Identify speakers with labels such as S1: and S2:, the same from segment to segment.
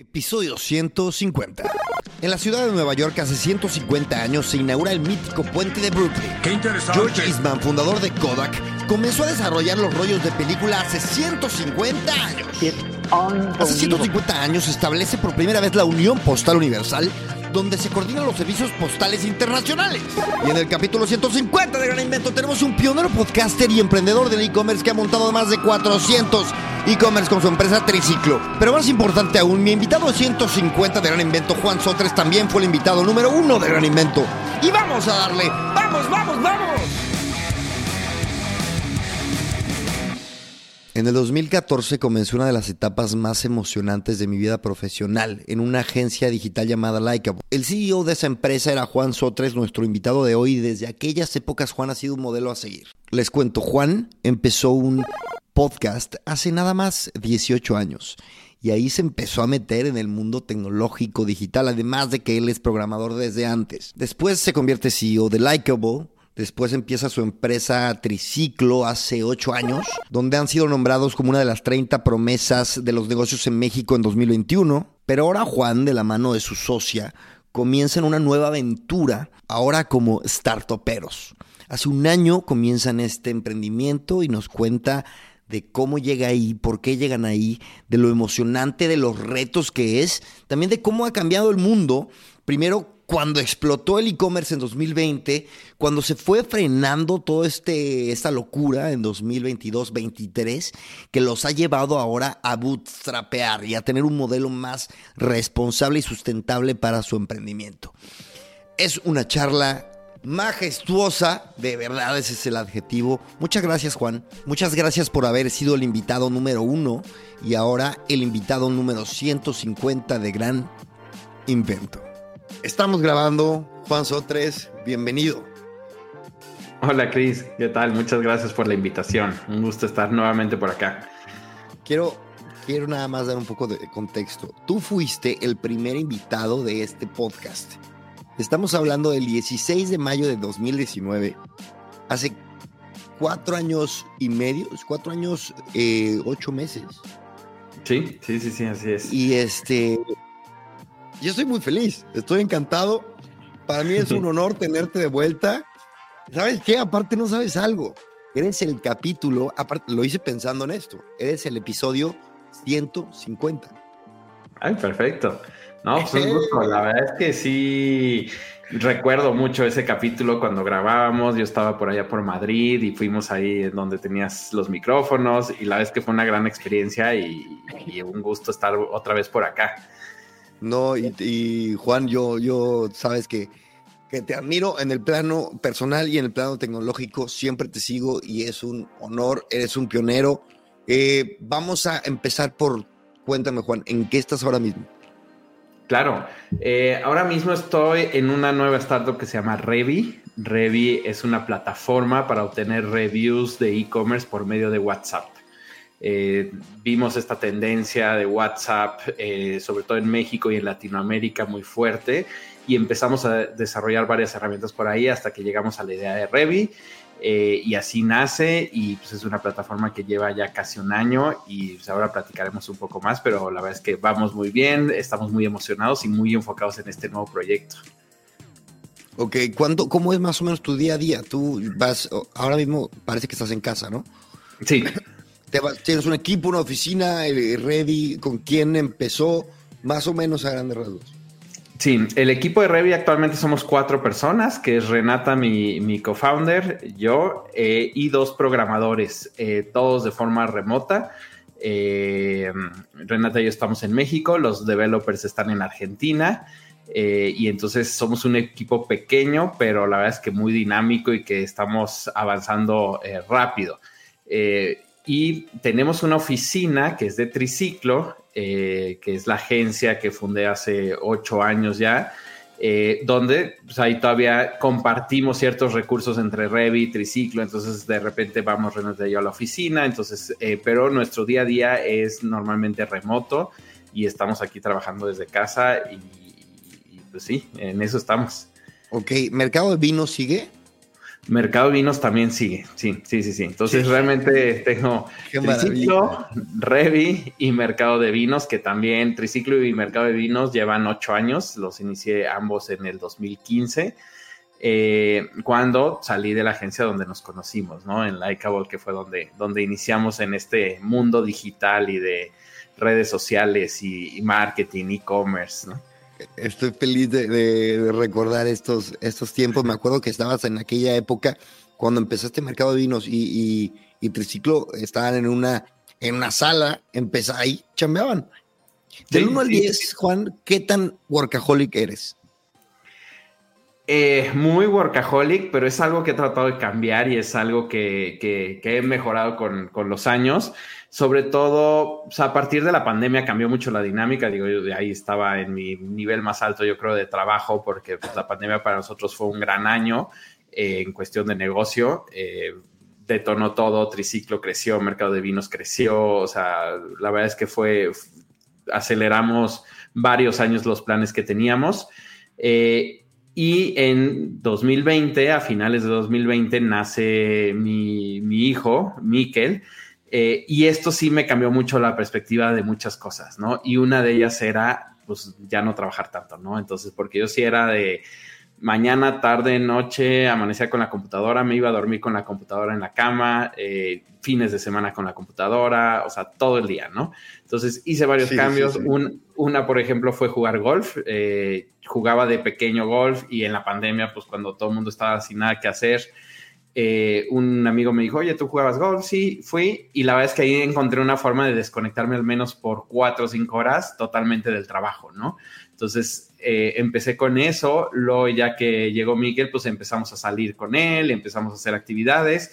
S1: Episodio 150. En la ciudad de Nueva York hace 150 años se inaugura el mítico puente de Brooklyn.
S2: ¡Qué interesante!
S1: George Eastman, fundador de Kodak, comenzó a desarrollar los rollos de película hace 150 años. Hace 150 años se establece por primera vez la Unión Postal Universal, donde se coordinan los servicios postales internacionales. Y en el capítulo 150 de Gran Invento tenemos un pionero podcaster y emprendedor del e-commerce que ha montado más de 400 e-commerce con su empresa Triciclo. Pero más importante aún, mi invitado 150 de Gran Invento, Juan Sotres, también fue el invitado número uno de Gran Invento. Y vamos a darle, vamos, vamos, vamos. En el 2014 comenzó una de las etapas más emocionantes de mi vida profesional en una agencia digital llamada Likeable. El CEO de esa empresa era Juan Sotres, nuestro invitado de hoy, y desde aquellas épocas Juan ha sido un modelo a seguir. Les cuento, Juan empezó un podcast hace nada más 18 años. Y ahí se empezó a meter en el mundo tecnológico digital, además de que él es programador desde antes. Después se convierte CEO de Likeable, Después empieza su empresa Triciclo hace ocho años, donde han sido nombrados como una de las 30 promesas de los negocios en México en 2021. Pero ahora Juan, de la mano de su socia, comienza en una nueva aventura, ahora como startuperos. Hace un año comienzan este emprendimiento y nos cuenta de cómo llega ahí, por qué llegan ahí, de lo emocionante, de los retos que es, también de cómo ha cambiado el mundo. Primero, cuando explotó el e-commerce en 2020, cuando se fue frenando toda este, esta locura en 2022-23, que los ha llevado ahora a bootstrapear y a tener un modelo más responsable y sustentable para su emprendimiento. Es una charla majestuosa, de verdad ese es el adjetivo. Muchas gracias Juan, muchas gracias por haber sido el invitado número uno y ahora el invitado número 150 de Gran Invento. Estamos grabando, Juan Sotres, bienvenido.
S3: Hola Cris, ¿qué tal? Muchas gracias por la invitación, un gusto estar nuevamente por acá.
S1: Quiero, quiero nada más dar un poco de contexto. Tú fuiste el primer invitado de este podcast. Estamos hablando del 16 de mayo de 2019. Hace cuatro años y medio, cuatro años, eh, ocho meses.
S3: Sí, sí, sí, sí, así es.
S1: Y este, yo estoy muy feliz, estoy encantado. Para mí es un honor tenerte de vuelta. ¿Sabes qué? Aparte no sabes algo. Eres el capítulo, aparte lo hice pensando en esto, eres el episodio 150.
S3: Ay, perfecto. No, pues un gusto. La verdad es que sí recuerdo mucho ese capítulo cuando grabábamos. Yo estaba por allá por Madrid y fuimos ahí donde tenías los micrófonos y la verdad es que fue una gran experiencia y, y un gusto estar otra vez por acá.
S1: No, y, Juan, yo, yo, sabes que, que te admiro en el plano personal y en el plano tecnológico. Siempre te sigo y es un honor. Eres un pionero. Eh, vamos a empezar por, cuéntame Juan, ¿en qué estás ahora mismo?
S3: Claro, eh, ahora mismo estoy en una nueva startup que se llama Revi. Revi es una plataforma para obtener reviews de e-commerce por medio de WhatsApp. Eh, vimos esta tendencia de WhatsApp, eh, sobre todo en México y en Latinoamérica, muy fuerte y empezamos a desarrollar varias herramientas por ahí hasta que llegamos a la idea de Revi. Eh, y así nace y pues es una plataforma que lleva ya casi un año y pues, ahora platicaremos un poco más, pero la verdad es que vamos muy bien, estamos muy emocionados y muy enfocados en este nuevo proyecto.
S1: Ok, ¿cuándo, ¿cómo es más o menos tu día a día? Tú vas, ahora mismo parece que estás en casa, ¿no?
S3: Sí.
S1: Tienes un equipo, una oficina, ready, ¿con quién empezó? Más o menos a grandes rasgos.
S3: Sí, el equipo de Revi actualmente somos cuatro personas, que es Renata, mi, mi co-founder, yo eh, y dos programadores, eh, todos de forma remota. Eh, Renata y yo estamos en México, los developers están en Argentina. y entonces somos un equipo pequeño, pero la verdad es que muy dinámico y que estamos avanzando rápido. Y tenemos una oficina que es de triciclo, eh, que es la agencia que fundé hace ocho años ya, eh, donde pues, ahí todavía compartimos ciertos recursos entre Revit, Triciclo, entonces de repente vamos Renato y a la oficina, entonces, eh, pero nuestro día a día es normalmente remoto y estamos aquí trabajando desde casa y, y pues sí, en eso estamos.
S1: Ok, ¿mercado de vino sigue?
S3: Mercado de Vinos también sigue, sí, sí, sí, sí. Entonces realmente tengo Triciclo, Revi y Mercado de Vinos, que también Triciclo y Mercado de Vinos llevan ocho años, los inicié ambos en el 2015, eh, cuando salí de la agencia donde nos conocimos, ¿no? En Likeable, que fue donde, donde iniciamos en este mundo digital y de redes sociales y, marketing, e-commerce, ¿no?
S1: Estoy feliz de, recordar estos, estos tiempos. Me acuerdo que estabas en aquella época cuando empezaste Mercado de Vinos y, y, Triciclo estaban en una, en una sala, empezó ahí, chambeaban. Del 1 al 10, Juan, ¿qué tan workaholic eres?
S3: Eh, muy workaholic, pero es algo que he tratado de cambiar y es algo que, he mejorado con, los años. Sobre todo, a partir de la pandemia cambió mucho la dinámica. Digo, yo de ahí estaba en mi nivel más alto, yo creo, de trabajo, porque pues, la pandemia para nosotros fue un gran año eh, en cuestión de negocio. Eh, detonó todo, Triciclo creció, Mercado de Vinos creció. O sea, la verdad es que fue, aceleramos varios años los planes que teníamos. Eh, y en 2020, a finales de 2020, nace mi, hijo, Miquel, eh, y esto sí me cambió mucho la perspectiva de muchas cosas, ¿no? Y una de ellas era, pues, ya no trabajar tanto, ¿no? Entonces, porque yo sí era de mañana, tarde, noche, amanecía con la computadora, me iba a dormir con la computadora en la cama, eh, fines de semana con la computadora, o sea, todo el día, ¿no? Entonces hice varios cambios. una, por ejemplo, fue jugar golf. Eh, jugaba de pequeño golf y en la pandemia, pues cuando todo el mundo estaba sin nada que hacer, eh, un amigo me dijo, oye, ¿tú jugabas golf? Sí, fui. Y la verdad es que ahí encontré una forma de desconectarme al menos por cuatro o cinco horas totalmente del trabajo, ¿no? Entonces eh, empecé con eso. Luego, ya que llegó Miguel, pues empezamos a salir con él, empezamos a hacer actividades.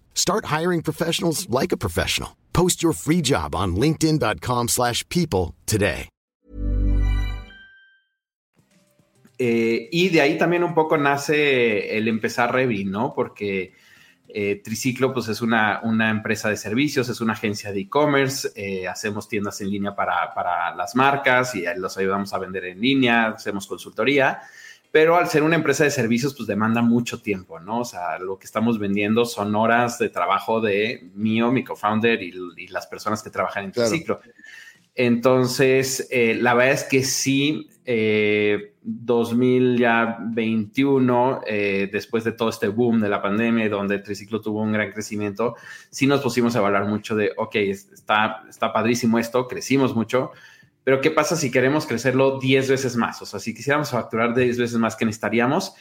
S4: Start hiring professionals like a professional. Post your free job on linkedin.com/people today.
S3: Eh, y de ahí también un poco nace el empezar Revi, ¿no? Porque eh, Triciclo pues es una, una, empresa de servicios, es una agencia de e-commerce, eh, hacemos tiendas en línea para, para, las marcas y los ayudamos a vender en línea, hacemos consultoría, pero al ser una empresa de servicios pues demanda mucho tiempo, ¿no? O sea, lo que estamos vendiendo son horas de trabajo de mío, mi co-founder y, las personas que trabajan en Triciclo. Entonces, eh, la verdad es que sí, 2021, eh, después de todo este boom de la pandemia, donde el triciclo tuvo un gran crecimiento, sí nos pusimos a hablar mucho de, ok, está, está padrísimo esto, crecimos mucho, pero ¿qué pasa si queremos crecerlo 10 veces más? O sea, si quisiéramos facturar 10 veces más que necesitaríamos,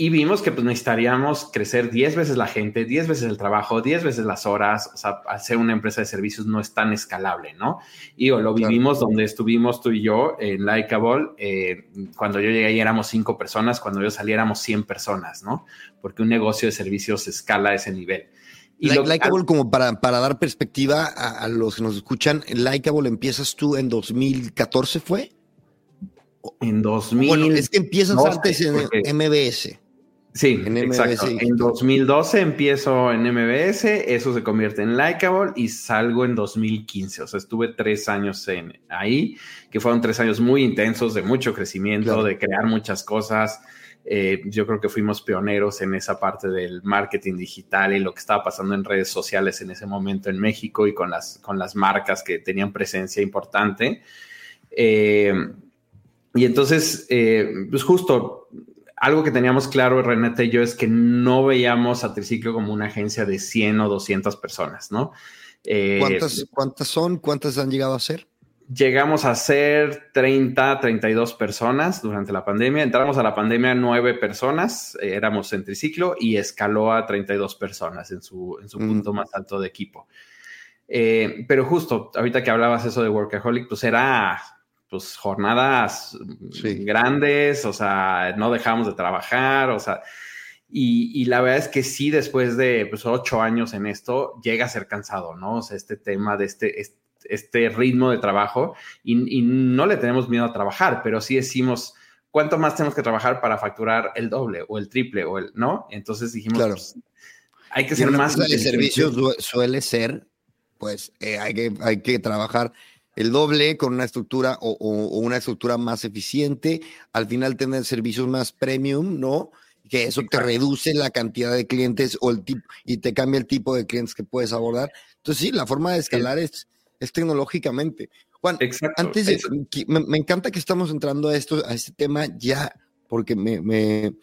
S3: y vimos que pues, necesitaríamos crecer 10 veces la gente, 10 veces el trabajo, 10 veces las horas. O sea, ser una empresa de servicios no es tan escalable, ¿no? Y lo vivimos donde estuvimos tú y yo en Likeable. Eh, cuando yo llegué ahí éramos 5 personas, cuando yo salí éramos 100 personas, ¿no? Porque un negocio de servicios escala a ese nivel.
S1: Y Likeable, como para, para dar perspectiva a, los que nos escuchan, Likeable empiezas tú en 2014, ¿fue?
S3: En 2000. Bueno,
S1: es que empiezas antes en MBS.
S3: Sí, exacto. En 2012 empiezo en MBS, eso se convierte en Likeable y salgo en 2015. O sea, estuve tres años en, ahí, que fueron tres años muy intensos, de mucho crecimiento, de crear muchas cosas. Eh, yo creo que fuimos pioneros en esa parte del marketing digital y lo que estaba pasando en redes sociales en ese momento en México y con las, con las marcas que tenían presencia importante. Eh, y entonces, eh, pues justo algo que teníamos claro, Renate y yo, es que no veíamos a Triciclo como una agencia de 100 o 200 personas, ¿no?
S1: ¿Cuántas, ¿Cuántas son? ¿Cuántas han llegado a ser?
S3: Llegamos a ser 30, 32 personas durante la pandemia. Entramos a la pandemia nueve personas, eh, éramos en Triciclo y escaló a 32 personas en su, en su mm. punto más alto de equipo. Eh, pero justo, ahorita que hablabas eso de Workaholic, pues era pues jornadas grandes, o sea, no dejamos de trabajar, o sea, Y, la verdad es que sí, después de pues, ocho años en esto, llega a ser cansado, ¿no? O sea, este tema de este, este, ritmo de trabajo y, no le tenemos miedo a trabajar, pero sí decimos, ¿cuánto más tenemos que trabajar para facturar el doble o el triple o el, ¿no? Entonces dijimos, claro. Pues, hay que ser más...
S1: El servicio suele ser, pues, eh, hay, que, hay que trabajar el doble con una estructura o, una estructura más eficiente, al final tener servicios más premium, ¿no? Que eso te reduce la cantidad de clientes o el tipo y te cambia el tipo de clientes que puedes abordar. Entonces, sí, la forma de escalar es, es tecnológicamente. Juan, antes de, me, encanta que estamos entrando a esto, a este tema ya, porque me, me,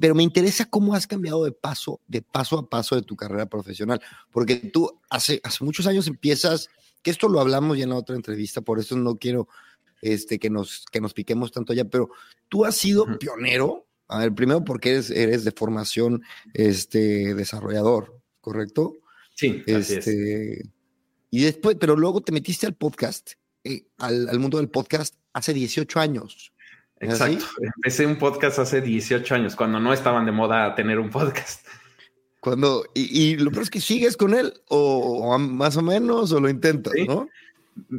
S1: pero me interesa cómo has cambiado de paso, de paso a paso de tu carrera profesional, porque tú hace, hace muchos años empiezas que esto lo hablamos ya en la otra entrevista, por eso no quiero este, que, nos, que nos piquemos tanto ya, pero tú has sido pionero, a ver, primero porque eres, eres de formación este, desarrollador, ¿correcto?
S3: Sí,
S1: este, Y después, pero luego te metiste al podcast, eh, al, mundo del podcast hace 18 años.
S3: Exacto. Empecé un podcast hace 18 años, cuando no estaban de moda tener un podcast.
S1: Cuando, y, lo peor es que sigues con él, o, más o menos, o lo intentas, ¿no?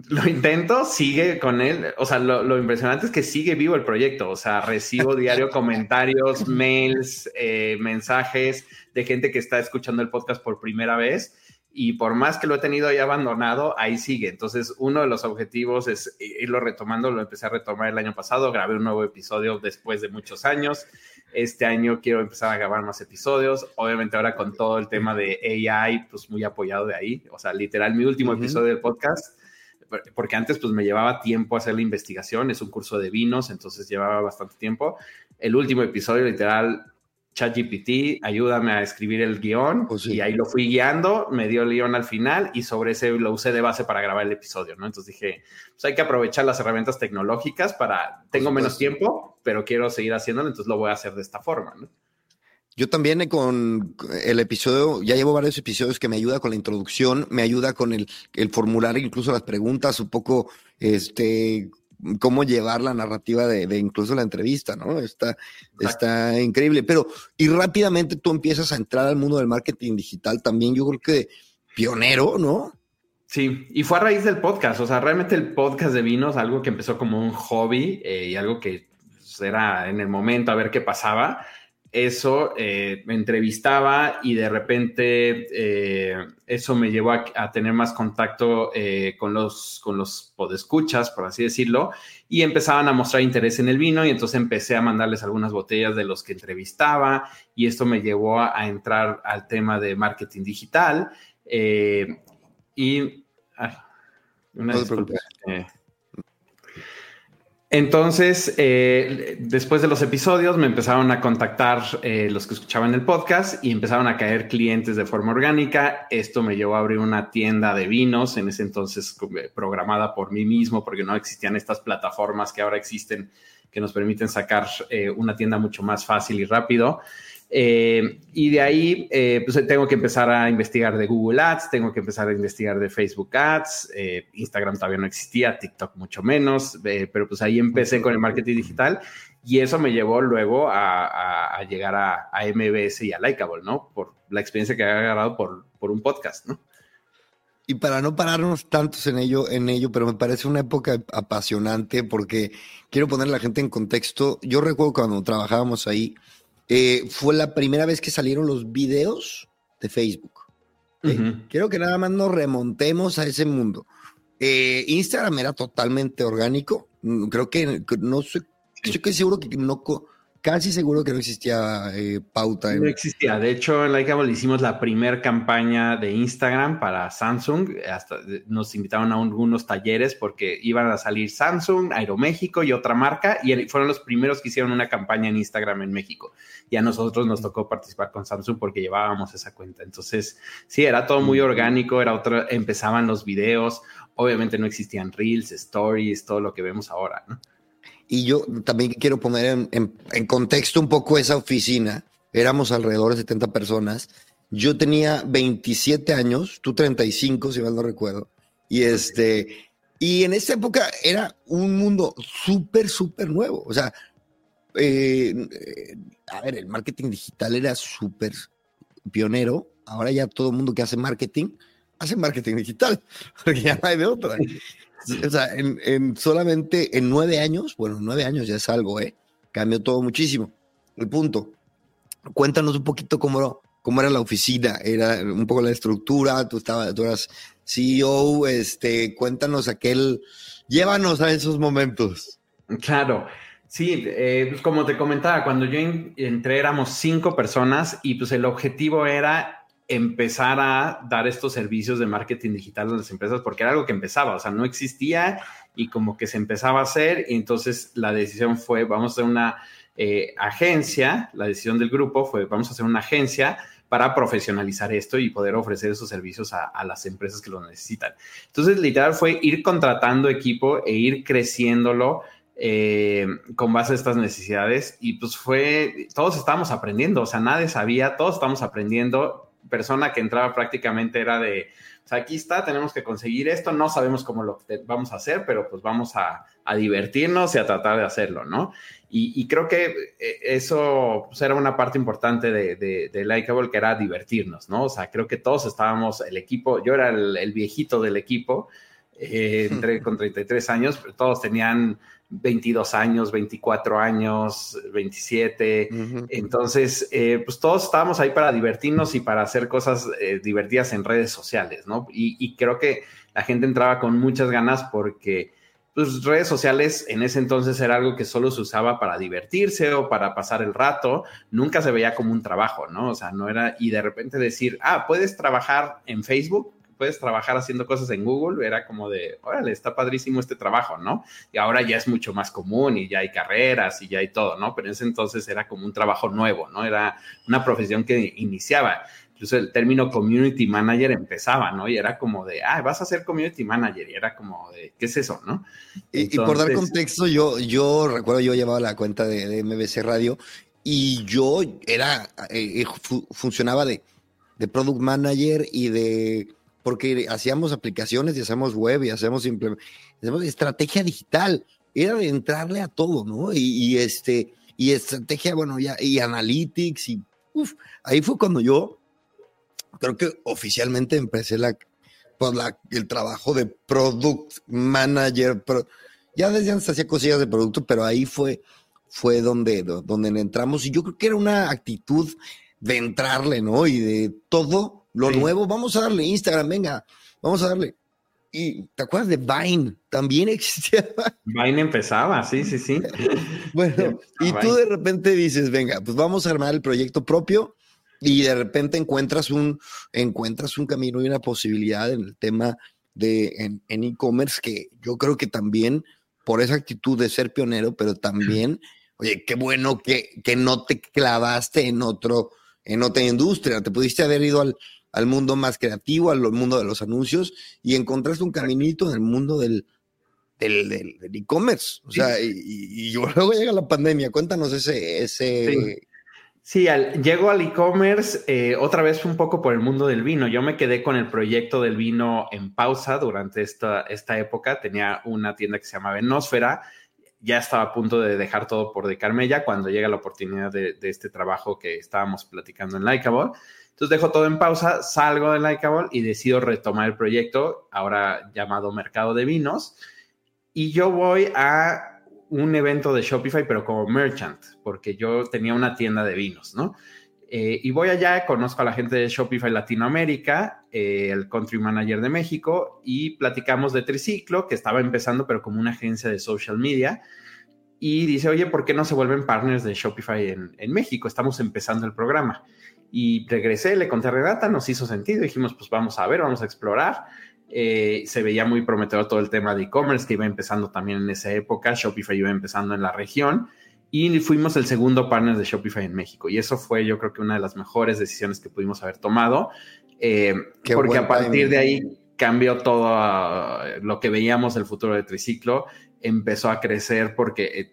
S3: Lo intento, sigue con él. O sea, lo, impresionante es que sigue vivo el proyecto. O sea, recibo diario comentarios, mails, eh, mensajes de gente que está escuchando el podcast por primera vez y por más que lo he tenido ahí abandonado, ahí sigue. Entonces, uno de los objetivos es irlo retomando. Lo empecé a retomar el año pasado, grabé un nuevo episodio después de muchos años. Este año quiero empezar a grabar más episodios. Obviamente ahora con todo el tema de AI, pues muy apoyado de ahí. O sea, literal, mi último episodio del podcast, porque antes pues me llevaba tiempo hacer la investigación, es un curso de vinos, entonces llevaba bastante tiempo. El último episodio, literal, ChatGPT, ayúdame a escribir el guion pues y ahí lo fui guiando, me dio el guion al final y sobre ese lo usé de base para grabar el episodio, ¿no? Entonces dije, pues hay que aprovechar las herramientas tecnológicas para, tengo menos tiempo, pero quiero seguir haciéndolo, entonces lo voy a hacer de esta forma, ¿no?
S1: Yo también con el episodio, ya llevo varios episodios que me ayuda con la introducción, me ayuda con el, el formular incluso las preguntas, un poco este cómo llevar la narrativa de, incluso la entrevista, ¿no? Está, está increíble. Pero, y rápidamente tú empiezas a entrar al mundo del marketing digital también, yo creo que pionero, ¿no?
S3: Sí, y fue a raíz del podcast, o sea, realmente el podcast de vinos, algo que empezó como un hobby eh, y algo que era en el momento a ver qué pasaba, eso eh, me entrevistaba y de repente eh, eso me llevó a, tener más contacto eh, con los, con los podescuchas, por así decirlo, y empezaban a mostrar interés en el vino y entonces empecé a mandarles algunas botellas de los que entrevistaba y esto me llevó a, entrar al tema de marketing digital y... una entonces, eh, después de los episodios, me empezaron a contactar eh, los que escuchaban el podcast y empezaron a caer clientes de forma orgánica. Esto me llevó a abrir una tienda de vinos, en ese entonces eh, programada por mí mismo, porque no existían estas plataformas que ahora existen que nos permiten sacar una tienda mucho más fácil y rápido. Eh, y de ahí, eh, pues tengo que empezar a investigar de Google Ads, tengo que empezar a investigar de Facebook Ads, eh, Instagram todavía no existía, TikTok mucho menos, pero pues ahí empecé con el marketing digital y eso me llevó luego a, llegar a, MBS y a Likeable, ¿no? Por la experiencia que había agarrado por, por un podcast, ¿no?
S1: Y para no pararnos tantos en ello, en ello, pero me parece una época apasionante porque quiero poner a la gente en contexto. Yo recuerdo cuando trabajábamos ahí, eh, fue la primera vez que salieron los videos de Facebook. Quiero que nada más nos remontemos a ese mundo. Eh, Instagram era totalmente orgánico. Mm, creo que no sé, estoy seguro que no, casi seguro que no existía eh, pauta.
S3: No existía. De hecho, en Likeable hicimos la primera campaña de Instagram para Samsung. Hasta nos invitaron a algunos talleres porque iban a salir Samsung, Aeroméxico y otra marca. Y fueron los primeros que hicieron una campaña en Instagram en México. Y a nosotros nos tocó participar con Samsung porque llevábamos esa cuenta. Entonces, sí, era todo muy orgánico. Era otro, empezaban los videos. Obviamente no existían reels, stories, todo lo que vemos ahora, ¿no?
S1: Y yo también quiero poner en, contexto un poco esa oficina. Éramos alrededor de 70 personas. Yo tenía 27 años, tú 35, si mal no recuerdo. Y este, y en esa época era un mundo súper, súper nuevo. O sea, eh, a ver, el marketing digital era súper pionero. Ahora ya todo el mundo que hace marketing hace marketing digital, porque ya no hay de otra. O sea, en, solamente en nueve años, bueno, nueve años ya es algo, ¿eh? Cambió todo muchísimo. El punto. Cuéntanos un poquito cómo, cómo era la oficina, era un poco la estructura, tú, estabas, tú eras CEO, este, cuéntanos aquel, llévanos a esos momentos.
S3: Claro. Sí, eh, pues como te comentaba, cuando yo entré éramos cinco personas y pues el objetivo era empezar a dar estos servicios de marketing digital a las empresas porque era algo que empezaba, o sea, no existía y como que se empezaba a hacer y entonces la decisión fue, vamos a hacer una eh, agencia, la decisión del grupo fue, vamos a hacer una agencia para profesionalizar esto y poder ofrecer esos servicios a, las empresas que lo necesitan. Entonces, literal fue ir contratando equipo e ir creciéndolo. Eh, con base a estas necesidades y pues fue, todos estábamos aprendiendo, o sea, nadie sabía, todos estamos aprendiendo, persona que entraba prácticamente era de, sea, aquí está, tenemos que conseguir esto, no sabemos cómo lo vamos a hacer, pero pues vamos a, divertirnos y a tratar de hacerlo, ¿no? Y, creo que eh, eso pues, era una parte importante de, de, de Likeable, que era divertirnos, ¿no? O sea, creo que todos estábamos, el equipo, yo era el, viejito del equipo, eh, entré con 33 años, pero todos tenían 22 años, 24 años, 27. Entonces, eh, pues todos estábamos ahí para divertirnos y para hacer cosas eh, divertidas en redes sociales, ¿no? Y, creo que la gente entraba con muchas ganas porque, pues, redes sociales en ese entonces era algo que solo se usaba para divertirse o para pasar el rato. Nunca se veía como un trabajo, ¿no? O sea, no era, y de repente decir, ah, puedes trabajar en Facebook puedes trabajar haciendo cosas en Google, era como de, órale, está padrísimo este trabajo, ¿no? Y ahora ya es mucho más común y ya hay carreras y ya hay todo, ¿no? Pero en ese entonces era como un trabajo nuevo, ¿no? Era una profesión que iniciaba. Incluso el término community manager empezaba, ¿no? Y era como de, ah, vas a ser community manager. Y era como de, ¿qué es eso, no?
S1: y, por dar contexto, yo, yo recuerdo, yo llevaba la cuenta de, MBC Radio y yo era, eh, eh, funcionaba de, de product manager y de porque hacíamos aplicaciones y hacemos web y hacemos, hacemos estrategia digital. Era de entrarle a todo, ¿no? Y, este, y estrategia, bueno, ya, y analytics, y uf, ahí fue cuando yo creo que oficialmente empecé la, pues la, el trabajo de product manager. Ya desde antes hacía cosillas de producto, pero ahí fue, fue donde, donde entramos. Y yo creo que era una actitud de entrarle, ¿no? Y de todo lo nuevo, vamos a darle Instagram, venga, vamos a darle. Y te acuerdas de Vine, también existía.
S3: Vine empezaba, sí, sí, sí.
S1: bueno, y tú de repente dices, venga, pues vamos a armar el proyecto propio y de repente encuentras un, encuentras un camino y una posibilidad en el tema de en e-commerce que yo creo que también por esa actitud de ser pionero, pero también, oye, qué bueno que, que no te clavaste en otro, en otra industria, te pudiste haber ido al, al mundo más creativo, al mundo de los anuncios, y encontraste un caminito en el mundo del del e-commerce. o sea, y, luego llega la pandemia. Cuéntanos ese... ese...
S3: Sí. llego al e-commerce eh, otra vez un poco por el mundo del vino. Yo me quedé con el proyecto del vino en pausa durante esta, esta época. Tenía una tienda que se llamaba Venósfera. Ya estaba a punto de dejar todo por de Carmella cuando llega la oportunidad de, de este trabajo que estábamos platicando en Likeable. Entonces dejo todo en pausa, salgo de Likeable y decido retomar el proyecto, ahora llamado Mercado de Vinos, y yo voy a un evento de Shopify, pero como merchant, porque yo tenía una tienda de vinos, ¿no? Eh, y voy allá, conozco a la gente de Shopify Latinoamérica, eh, el country manager de México, y platicamos de Triciclo, que estaba empezando, pero como una agencia de social media. Y dice, oye, ¿por qué no se vuelven partners de Shopify en, en México? Estamos empezando el programa. Y regresé, le conté a Renata, nos hizo sentido, dijimos, pues vamos a ver, vamos a explorar. Eh, se veía muy prometedor todo el tema de e-commerce que iba empezando también en esa época, Shopify iba empezando en la región y fuimos el segundo partner de Shopify en México. Y eso fue yo creo que una de las mejores decisiones que pudimos haber tomado, eh, porque a partir de ahí cambió todo uh, lo que veíamos el futuro de Triciclo empezó a crecer porque eh,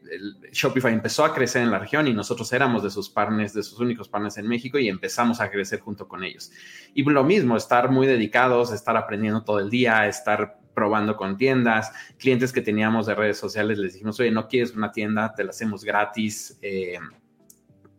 S3: Shopify empezó a crecer en la región y nosotros éramos de sus partners, de sus únicos partners en México y empezamos a crecer junto con ellos. Y lo mismo, estar muy dedicados, estar aprendiendo todo el día, estar probando con tiendas, clientes que teníamos de redes sociales, les dijimos, oye, no quieres una tienda, te la hacemos gratis eh,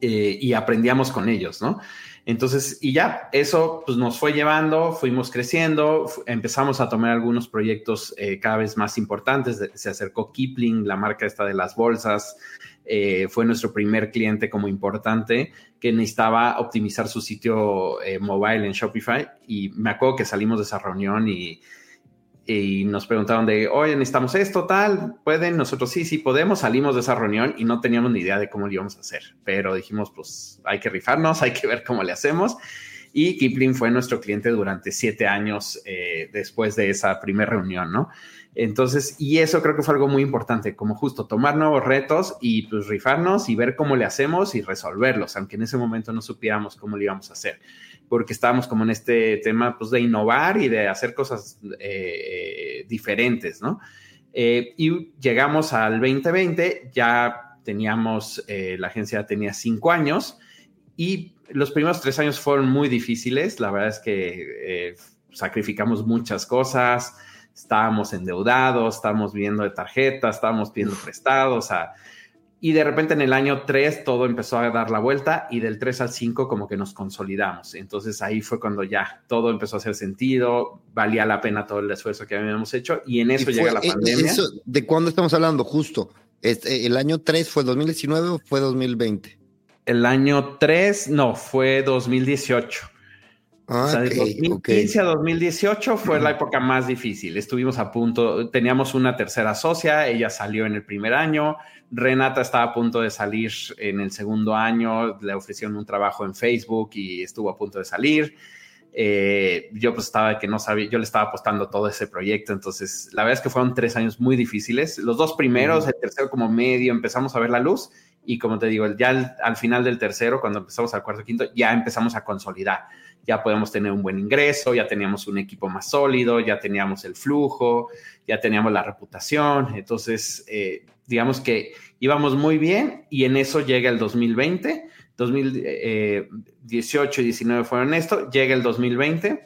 S3: eh, y aprendíamos con ellos, ¿no? Entonces, y ya, eso pues nos fue llevando, fuimos creciendo, empezamos a tomar algunos proyectos eh, cada vez más importantes, se acercó Kipling, la marca esta de las bolsas, eh, fue nuestro primer cliente como importante que necesitaba optimizar su sitio eh, mobile en Shopify y me acuerdo que salimos de esa reunión y y nos preguntaron de, oye, necesitamos esto, tal, pueden, nosotros sí, sí podemos, salimos de esa reunión y no teníamos ni idea de cómo lo íbamos a hacer, pero dijimos, pues hay que rifarnos, hay que ver cómo le hacemos. Y Kipling fue nuestro cliente durante siete años eh, después de esa primera reunión, ¿no? Entonces, y eso creo que fue algo muy importante, como justo tomar nuevos retos y pues rifarnos y ver cómo le hacemos y resolverlos, aunque en ese momento no supiéramos cómo lo íbamos a hacer porque estábamos como en este tema pues, de innovar y de hacer cosas eh, diferentes, ¿no? Eh, y llegamos al 2020, ya teníamos, eh, la agencia tenía cinco años y los primeros tres años fueron muy difíciles, la verdad es que sacrificamos muchas cosas, estábamos endeudados, estábamos viendo de tarjetas, estábamos pidiendo prestados, o sea, y de repente en el año 3 todo empezó a dar la vuelta y del 3 al 5 como que nos consolidamos. Entonces ahí fue cuando ya todo empezó a hacer sentido, valía la pena todo el esfuerzo que habíamos hecho y en eso llega la e, pandemia.
S1: ¿De cuándo estamos hablando? Justo. Este, ¿El año 3 fue 2019 o fue 2020?
S3: El año 3, no, fue 2018. Ah, o sea, de 2015 a 2018 fue la época más difícil. Estuvimos a punto, teníamos una tercera socia, ella salió en el primer año, Renata estaba a punto de salir en el segundo año, le ofrecieron un trabajo en Facebook y estuvo a punto de salir. Eh, yo pues estaba que no sabía, yo le estaba apostando todo ese proyecto, entonces la verdad es que fueron tres años muy difíciles. Los dos primeros, el tercero como medio, empezamos a ver la luz y como te digo, ya al, al final del tercero, cuando empezamos al cuarto quinto, ya empezamos a consolidar ya podemos tener un buen ingreso, ya teníamos un equipo más sólido, ya teníamos el flujo, ya teníamos la reputación. Entonces, eh, digamos que íbamos muy bien y en eso llega el 2020. 2018 y 19 fueron esto, llega el 2020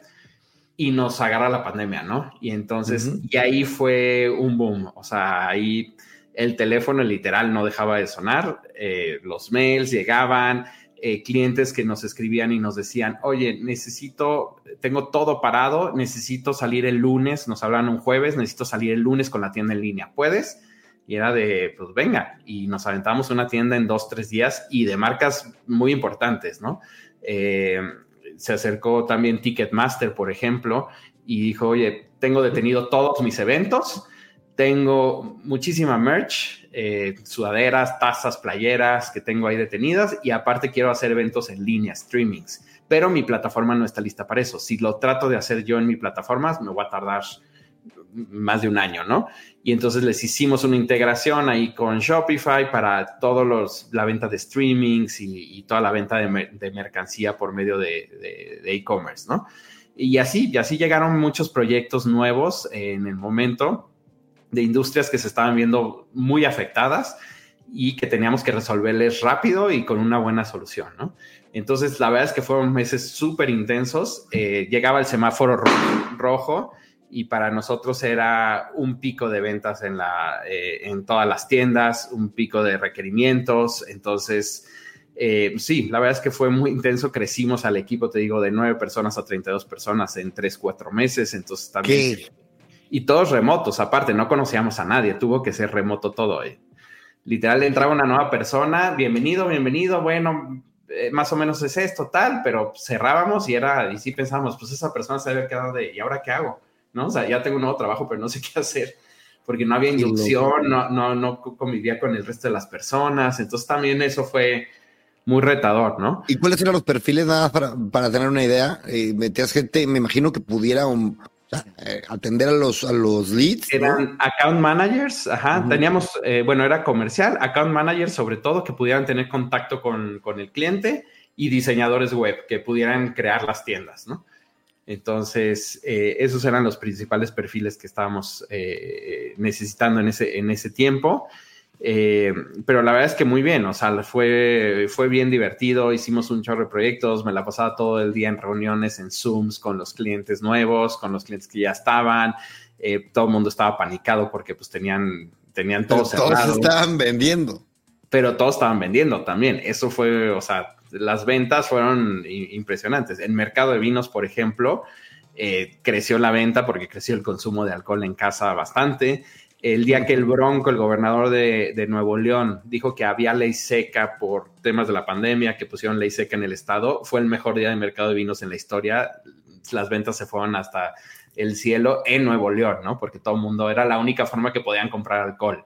S3: y nos agarra la pandemia, ¿no? Y entonces, y ahí fue un boom, o sea, ahí el teléfono literal no dejaba de sonar, eh, los mails llegaban, eh, clientes que nos escribían y nos decían, oye, necesito, tengo todo parado, necesito salir el lunes, nos hablan un jueves, necesito salir el lunes con la tienda en línea, ¿puedes? Y era de, pues venga, y nos aventamos una tienda en dos, tres días y de marcas muy importantes, ¿no? Eh, se acercó también Ticketmaster, por ejemplo, y dijo, oye, tengo detenido todos mis eventos, tengo muchísima merch, eh, sudaderas, tazas, playeras que tengo ahí detenidas y aparte quiero hacer eventos en línea, streamings, pero mi plataforma no está lista para eso. Si lo trato de hacer yo en mi plataforma, me voy a tardar más de un año, ¿no? Y entonces les hicimos una integración ahí con Shopify para todos los, la venta de streamings y, toda la venta de, mercancía por medio de e-commerce, ¿no? Y así, y así llegaron muchos proyectos nuevos en el momento de industrias que se estaban viendo muy afectadas y que teníamos que resolverles rápido y con una buena solución, ¿no? Entonces, la verdad es que fueron meses súper intensos. Eh, llegaba el semáforo rojo, y para nosotros era un pico de ventas en, la, eh, en todas las tiendas, un pico de requerimientos. Entonces, eh, sí, la verdad es que fue muy intenso. Crecimos al equipo, te digo, de nueve personas a 32 personas en tres, cuatro meses. Entonces, también y todos remotos, aparte, no conocíamos a nadie, tuvo que ser remoto todo. Eh. Literal, entraba una nueva persona, bienvenido, bienvenido, bueno, eh, más o menos es esto, tal, pero cerrábamos y era, y sí pensábamos, pues esa persona se había quedado de, ¿y ahora qué hago? ¿No? O sea, ya tengo un nuevo trabajo, pero no sé qué hacer, porque no había inducción, no, no, no convivía con el resto de las personas, entonces también eso fue muy retador, ¿no?
S1: ¿Y cuáles eran los perfiles, nada para, para tener una idea? Eh, metías gente, me imagino que pudiera un, atender a los, a los leads.
S3: Eran account managers, ajá. Teníamos, eh, bueno, era comercial, account managers sobre todo que pudieran tener contacto con, el cliente y diseñadores web que pudieran crear las tiendas, ¿no? Entonces, eh, esos eran los principales perfiles que estábamos necesitando en ese, en ese tiempo. Eh, pero la verdad es que muy bien, o sea, fue, fue bien divertido, hicimos un chorro de proyectos, me la pasaba todo el día en reuniones, en Zooms con los clientes nuevos, con los clientes que ya estaban, Eh, todo el mundo estaba panicado porque pues tenían, tenían todo
S1: Todos estaban vendiendo.
S3: Pero todos estaban vendiendo también. Eso fue, o sea, las ventas fueron impresionantes. En mercado de vinos, por ejemplo, eh, creció la venta porque creció el consumo de alcohol en casa bastante. El día que el Bronco, el gobernador de, Nuevo León, dijo que había ley seca por temas de la pandemia, que pusieron ley seca en el estado, fue el mejor día de mercado de vinos en la historia. Las ventas se fueron hasta el cielo en Nuevo León, ¿no? Porque todo el mundo era la única forma que podían comprar alcohol.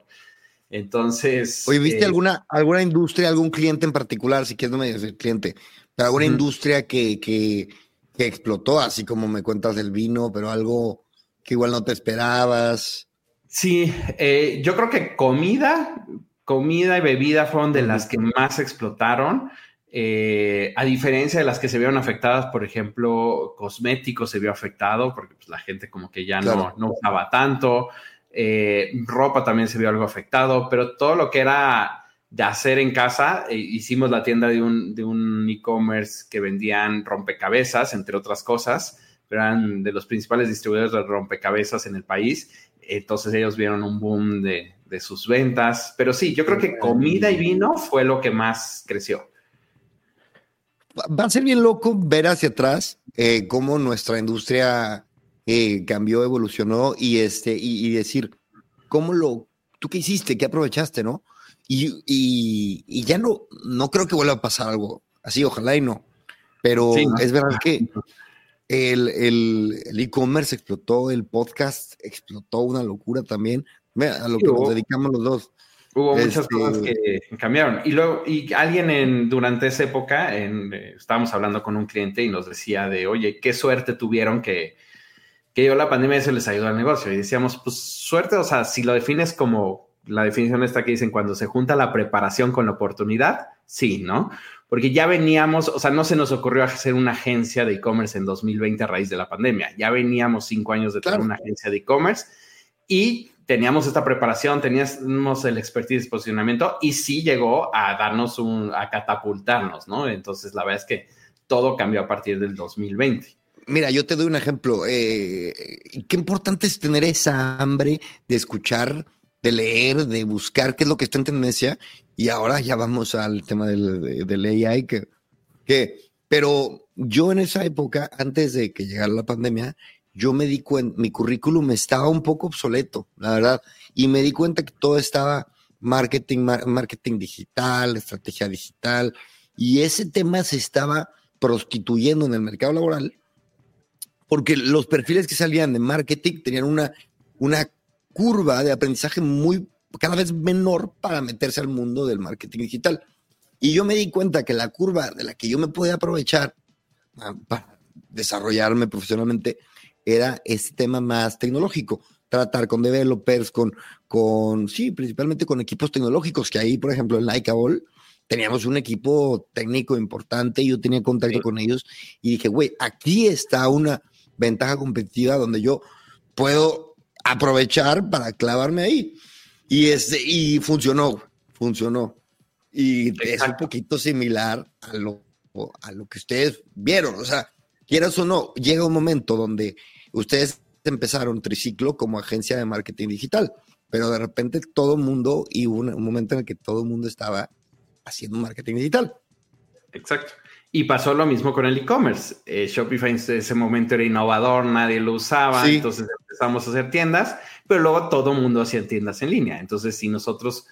S3: Entonces.
S1: Oye, ¿viste eh, alguna, alguna industria, algún cliente en particular, si quieres no me digas el cliente, pero alguna industria que, que, que, explotó, así como me cuentas del vino, pero algo que igual no te esperabas?
S3: Sí, eh, yo creo que comida, comida y bebida fueron de las que más explotaron. Eh, a diferencia de las que se vieron afectadas, por ejemplo, cosméticos se vio afectado porque pues, la gente como que ya no, no, usaba tanto, eh, ropa también se vio algo afectado, pero todo lo que era de hacer en casa, hicimos la tienda de un, de un e-commerce que vendían rompecabezas, entre otras cosas, eran de los principales distribuidores de rompecabezas en el país entonces ellos vieron un boom de, sus ventas. Pero sí, yo creo que comida y vino fue lo que más creció.
S1: Va a ser bien loco ver hacia atrás eh, cómo nuestra industria eh, cambió, evolucionó y, este, y, decir, ¿cómo lo, tú qué hiciste, qué aprovechaste, no? Y, ya no, no creo que vuelva a pasar algo así, ojalá y no. Pero es verdad que el e-commerce explotó, el podcast explotó, una locura también. A lo que nos dedicamos los dos.
S3: Hubo muchas cosas este que cambiaron. Y luego, y alguien en, durante esa época, en, eh, estábamos hablando con un cliente y nos decía de, oye, qué suerte tuvieron que, que yo la pandemia se les ayudó al negocio. Y decíamos, pues suerte, o sea, si lo defines como la definición esta que dicen, cuando se junta la preparación con la oportunidad, sí, ¿no? Porque ya veníamos, o sea, no se nos ocurrió hacer una agencia de e-commerce en 2020 a raíz de la pandemia. Ya veníamos cinco años de tener una agencia de e-commerce y teníamos esta preparación, teníamos el expertise de posicionamiento y sí llegó a darnos un, a catapultarnos, ¿no? Entonces, la verdad es que todo cambió a partir del 2020.
S1: Mira, yo te doy un ejemplo. Eh, qué importante es tener esa hambre de escuchar, de leer, de buscar qué es lo que está en tendencia y ahora ya vamos al tema del, del AI, que, que, pero yo en esa época, antes de que llegara la pandemia, yo me di cuenta, mi currículum estaba un poco obsoleto, la verdad, y me di cuenta que todo estaba marketing, marketing digital, estrategia digital, y ese tema se estaba prostituyendo en el mercado laboral, porque los perfiles que salían de marketing tenían una, una curva de aprendizaje muy cada vez menor para meterse al mundo del marketing digital. Y yo me di cuenta que la curva de la que yo me podía aprovechar ah, para desarrollarme profesionalmente era este tema más tecnológico, tratar con developers, con, con, sí, principalmente con equipos tecnológicos, que ahí, por ejemplo, en Likeable teníamos un equipo técnico importante, yo tenía contacto con ellos y dije, güey, aquí está una ventaja competitiva donde yo puedo aprovechar para clavarme ahí. Y, este, y funcionó, funcionó. Y es un poquito similar a lo, a lo que ustedes vieron. O sea, quieras o no, llega un momento donde ustedes empezaron triciclo como agencia de marketing digital, pero de repente todo el mundo, y hubo un, momento en el que todo el mundo estaba haciendo marketing digital.
S3: Exacto. Y pasó lo mismo con el e-commerce. Eh, Shopify en ese momento era innovador, nadie lo usaba, entonces empezamos a hacer tiendas, pero luego todo el mundo hacía tiendas en línea. Entonces, si nosotros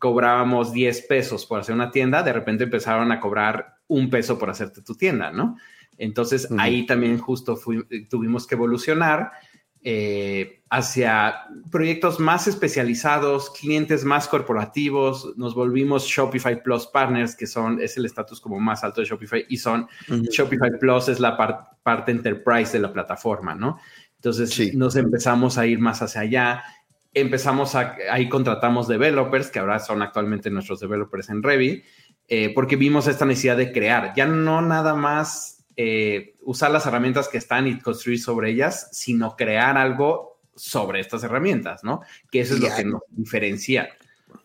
S3: cobrábamos 10 pesos por hacer una tienda, de repente empezaron a cobrar un peso por hacerte tu tienda, ¿no? Entonces, ahí también justo tuvimos que evolucionar eh, hacia proyectos más especializados, clientes más corporativos. Nos volvimos Shopify Plus Partners, que son, es el estatus como más alto de Shopify, y son Shopify Plus es la parte enterprise de la plataforma, ¿no? Entonces nos empezamos a ir más hacia allá. Empezamos a, ahí contratamos developers, que ahora son actualmente nuestros developers en Revit, eh, porque vimos esta necesidad de crear, ya no nada más eh, usar las herramientas que están y construir sobre ellas, sino crear algo sobre estas herramientas, ¿no? Que eso es lo que nos diferencia.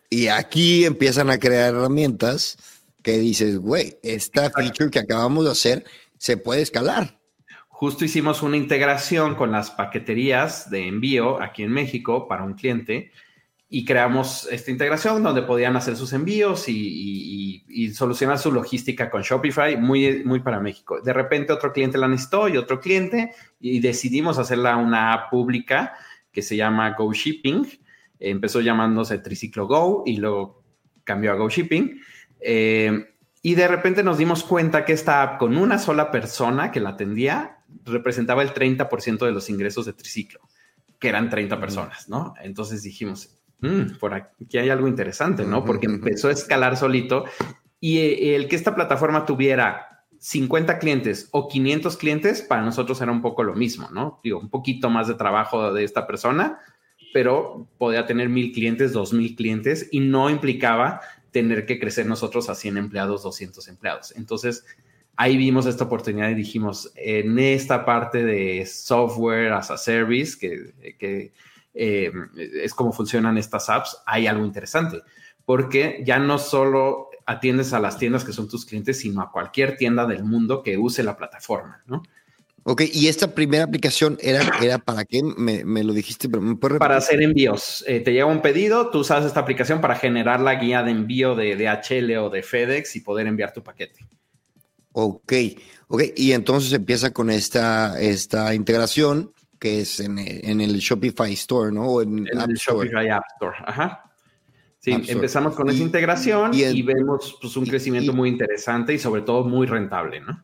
S1: Y aquí empiezan a crear herramientas que dices, güey, esta feature que acabamos de hacer se puede escalar.
S3: justo hicimos una integración con las paqueterías de envío aquí en México para un cliente y creamos esta integración donde podían hacer sus envíos y, solucionar su logística con Shopify, muy, muy para México. De repente otro cliente la necesitó y otro cliente y decidimos hacerla una app pública que se llama Go Shipping. Empezó llamándose Triciclo Go y luego cambió a Go Shipping. Eh, y de repente nos dimos cuenta que esta app con una sola persona que la atendía representaba el 30% de los ingresos de Triciclo, que eran 30 personas, ¿no? Entonces dijimos, mm, por aquí hay algo interesante, ¿no? Porque empezó a escalar solito y eh, el que esta plataforma tuviera 50 clientes o 500 clientes, para nosotros era un poco lo mismo, ¿no? Digo, un poquito más de trabajo de esta persona, pero podía tener mil clientes, dos mil clientes y no implicaba tener que crecer nosotros a 100 empleados, 200 empleados. Entonces, ahí vimos esta oportunidad y dijimos, en esta parte de software as a service, que, eh, es como funcionan estas apps, hay algo interesante, porque ya no solo atiendes a las tiendas que son tus clientes, sino a cualquier tienda del mundo que use la plataforma, ¿no?
S1: Ok, y esta primera aplicación era, era para qué? Me, lo dijiste, pero ¿me
S3: puedes Para hacer envíos. Eh, te llega un pedido, tú usas esta aplicación para generar la guía de envío de DHL o de FedEx y poder enviar tu paquete.
S1: Ok, ok. Y entonces empieza con esta, esta integración que es en, el Shopify Store, ¿no?
S3: en, el Shopify App Store, ajá. Sí, empezamos con esa integración y, vemos pues, un crecimiento muy interesante y sobre todo muy rentable, ¿no?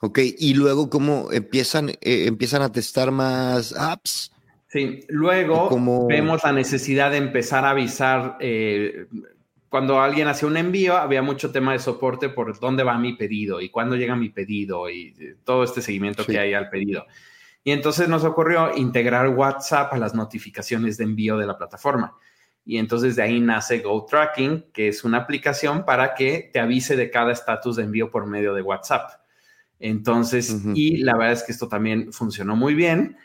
S1: Ok, y luego cómo empiezan, eh, empiezan a testar más apps.
S3: Sí, luego vemos la necesidad de empezar a avisar. Eh, cuando alguien hacía un envío, había mucho tema de soporte por dónde va mi pedido y cuándo llega mi pedido y eh, todo este seguimiento que hay al pedido. Y entonces nos ocurrió integrar WhatsApp a las notificaciones de envío de la plataforma. Y entonces de ahí nace Go Tracking, que es una aplicación para que te avise de cada estatus de envío por medio de WhatsApp. Entonces, y la verdad es que esto también funcionó muy bien.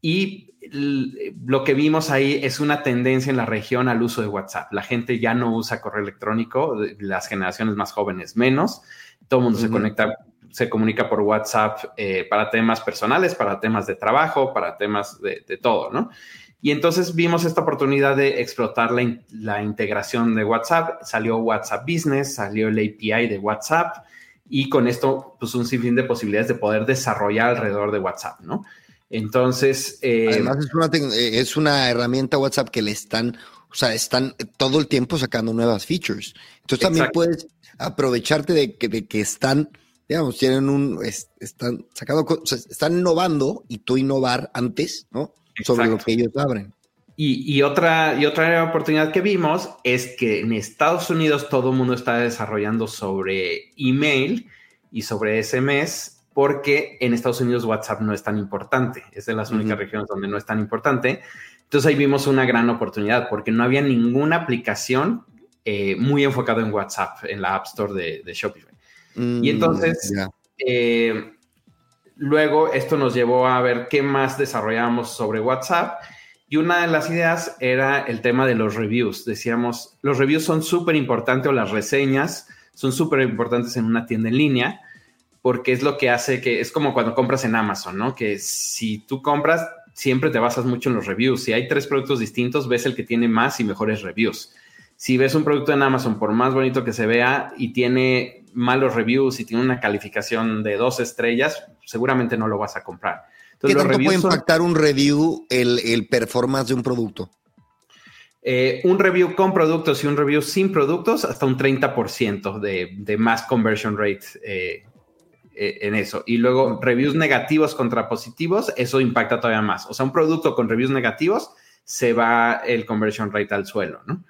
S3: Y lo que vimos ahí es una tendencia en la región al uso de WhatsApp. La gente ya no usa correo electrónico, las generaciones más jóvenes menos. Todo el mundo se conecta, se comunica por WhatsApp eh, para temas personales, para temas de trabajo, para temas de, todo, ¿no? Y entonces vimos esta oportunidad de explotar la, la, integración de WhatsApp. Salió WhatsApp Business, salió el API de WhatsApp y con esto, pues un sinfín de posibilidades de poder desarrollar alrededor de WhatsApp, ¿no? Entonces...
S1: Eh, Además es una, eh, es una herramienta WhatsApp que le están, o sea, están todo el tiempo sacando nuevas features. Entonces también puedes aprovecharte de que, de que están, digamos, tienen un, están sacando, están innovando y tú innovar antes, ¿no? Sobre lo que ellos abren.
S3: Y, otra, y otra oportunidad que vimos es que en Estados Unidos todo el mundo está desarrollando sobre email y sobre SMS porque en Estados Unidos WhatsApp no es tan importante. Es de las únicas regiones donde no es tan importante. Entonces ahí vimos una gran oportunidad porque no había ninguna aplicación eh, muy enfocada en WhatsApp en la App Store de, Shopify. y mm, entonces, eh, luego esto nos llevó a ver qué más desarrollamos sobre WhatsApp y una de las ideas era el tema de los reviews. Decíamos, los reviews son súper importantes o las reseñas son súper importantes en una tienda en línea porque es lo que hace que es como cuando compras en Amazon, ¿no? Que si tú compras, siempre te basas mucho en los reviews. Si hay tres productos distintos, ves el que tiene más y mejores reviews. Si ves un producto en Amazon, por más bonito que se vea y tiene malos reviews y tiene una calificación de dos estrellas, seguramente no lo vas a comprar.
S1: ¿Qué tanto puede impactar un review el, performance de un producto?
S3: Eh, un review con productos y un review sin productos, hasta un 30% de, de, más conversion rate eh, en eso. Y luego reviews negativos contra positivos, eso impacta todavía más. O sea, un producto con reviews negativos, se va el conversion rate al suelo, ¿no?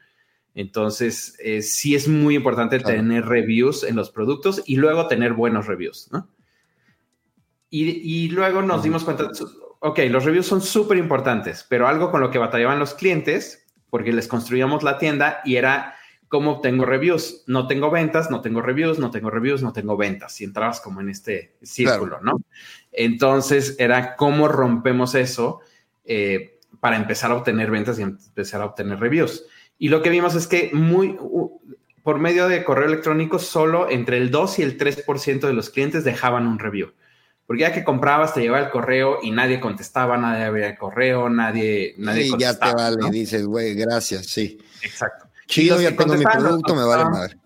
S3: Entonces, sí es muy importante tener reviews en los productos y luego tener buenos reviews, ¿no? Y, luego nos dimos cuenta, ok, los reviews son súper importantes, pero algo con lo que batallaban los clientes, porque les construíamos la tienda y era cómo tengo reviews. No tengo ventas, no tengo reviews, no tengo reviews, no tengo ventas. Y entrabas como en este círculo, ¿no? Entonces era cómo rompemos eso eh, para empezar a obtener ventas y empezar a obtener reviews. Y lo que vimos es que muy, por medio de correo electrónico, solo entre el 2 y el 3% de los clientes dejaban un review. Porque ya que comprabas, te llevaba el correo y nadie contestaba, nadie abría el correo, nadie, nadie
S1: sí, ya te vale, dices, güey, gracias, sí.
S3: Exacto.
S1: Chido, ya tengo mi producto, me vale madre.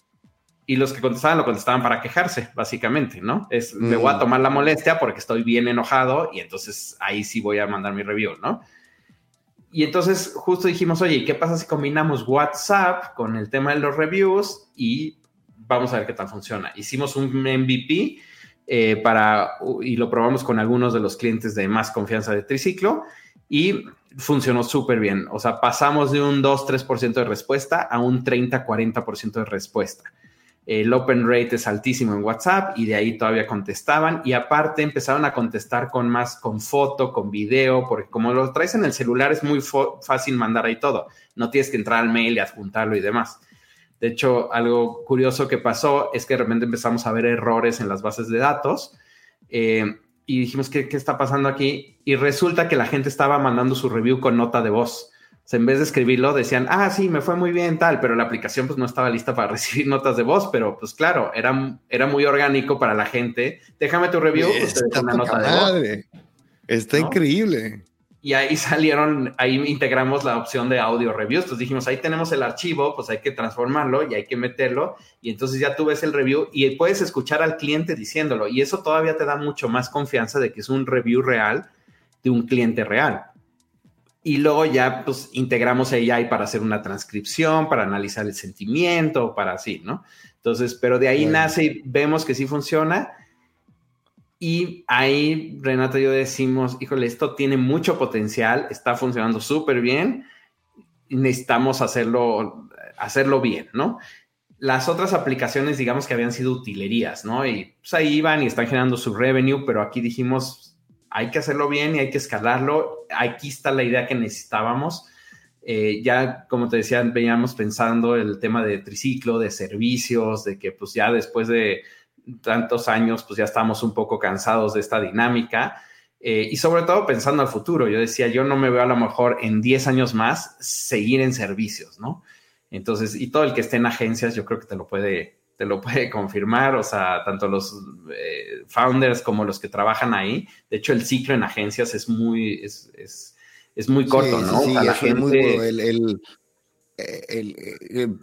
S3: Y los que contestaban lo contestaban para quejarse, básicamente, ¿no? Es, me voy a mm. tomar la molestia porque estoy bien enojado y entonces ahí sí voy a mandar mi review, ¿no? Y entonces justo dijimos, oye, ¿qué pasa si combinamos WhatsApp con el tema de los reviews y vamos a ver qué tal funciona? Hicimos un MVP eh, para, y lo probamos con algunos de los clientes de más confianza de Triciclo y funcionó súper bien. O sea, pasamos de un 2-3% de respuesta a un 30-40% de respuesta. El open rate es altísimo en WhatsApp y de ahí todavía contestaban y aparte empezaron a contestar con más, con foto, con video, porque como lo traes en el celular es muy fácil mandar ahí todo. No tienes que entrar al mail y adjuntarlo y demás. De hecho, algo curioso que pasó es que de repente empezamos a ver errores en las bases de datos eh, y dijimos, ¿qué, ¿qué, está pasando aquí? Y resulta que la gente estaba mandando su review con nota de voz. O sea, en vez de escribirlo, decían, ah, sí, me fue muy bien, tal, pero la aplicación pues no estaba lista para recibir notas de voz, pero pues claro, era, era muy orgánico para la gente. Déjame tu review, pues,
S1: te una nota de voz. Está increíble
S3: y ahí salieron, ahí integramos la opción de audio reviews. Entonces dijimos, ahí tenemos el archivo, pues hay que transformarlo y hay que meterlo. Y entonces ya tú ves el review y puedes escuchar al cliente diciéndolo. Y eso todavía te da mucho más confianza de que es un review real de un cliente real. Y luego ya pues integramos AI para hacer una transcripción, para analizar el sentimiento, para así, ¿no? Entonces, pero de ahí nace y vemos que sí funciona y ahí Renata y yo decimos, híjole, esto tiene mucho potencial, está funcionando súper bien, necesitamos hacerlo, hacerlo bien, ¿no? Las otras aplicaciones, digamos que habían sido utilerías, ¿no? Y pues ahí iban y están generando su revenue, pero aquí dijimos, hay que hacerlo bien y hay que escalarlo. Aquí está la idea que necesitábamos. Eh, ya, como te decía, veníamos pensando el tema de triciclo, de servicios, de que pues ya después de tantos años, pues ya estamos un poco cansados de esta dinámica. Eh, y sobre todo pensando al futuro, yo decía, yo no me veo a lo mejor en 10 años más seguir en servicios, ¿no? Entonces, y todo el que esté en agencias, yo creo que te lo puede, te lo puede confirmar, o sea, tanto los eh, founders como los que trabajan ahí. De hecho, el ciclo en agencias es muy, es, es, muy corto, ¿no?
S1: Sí, la gente... el, el,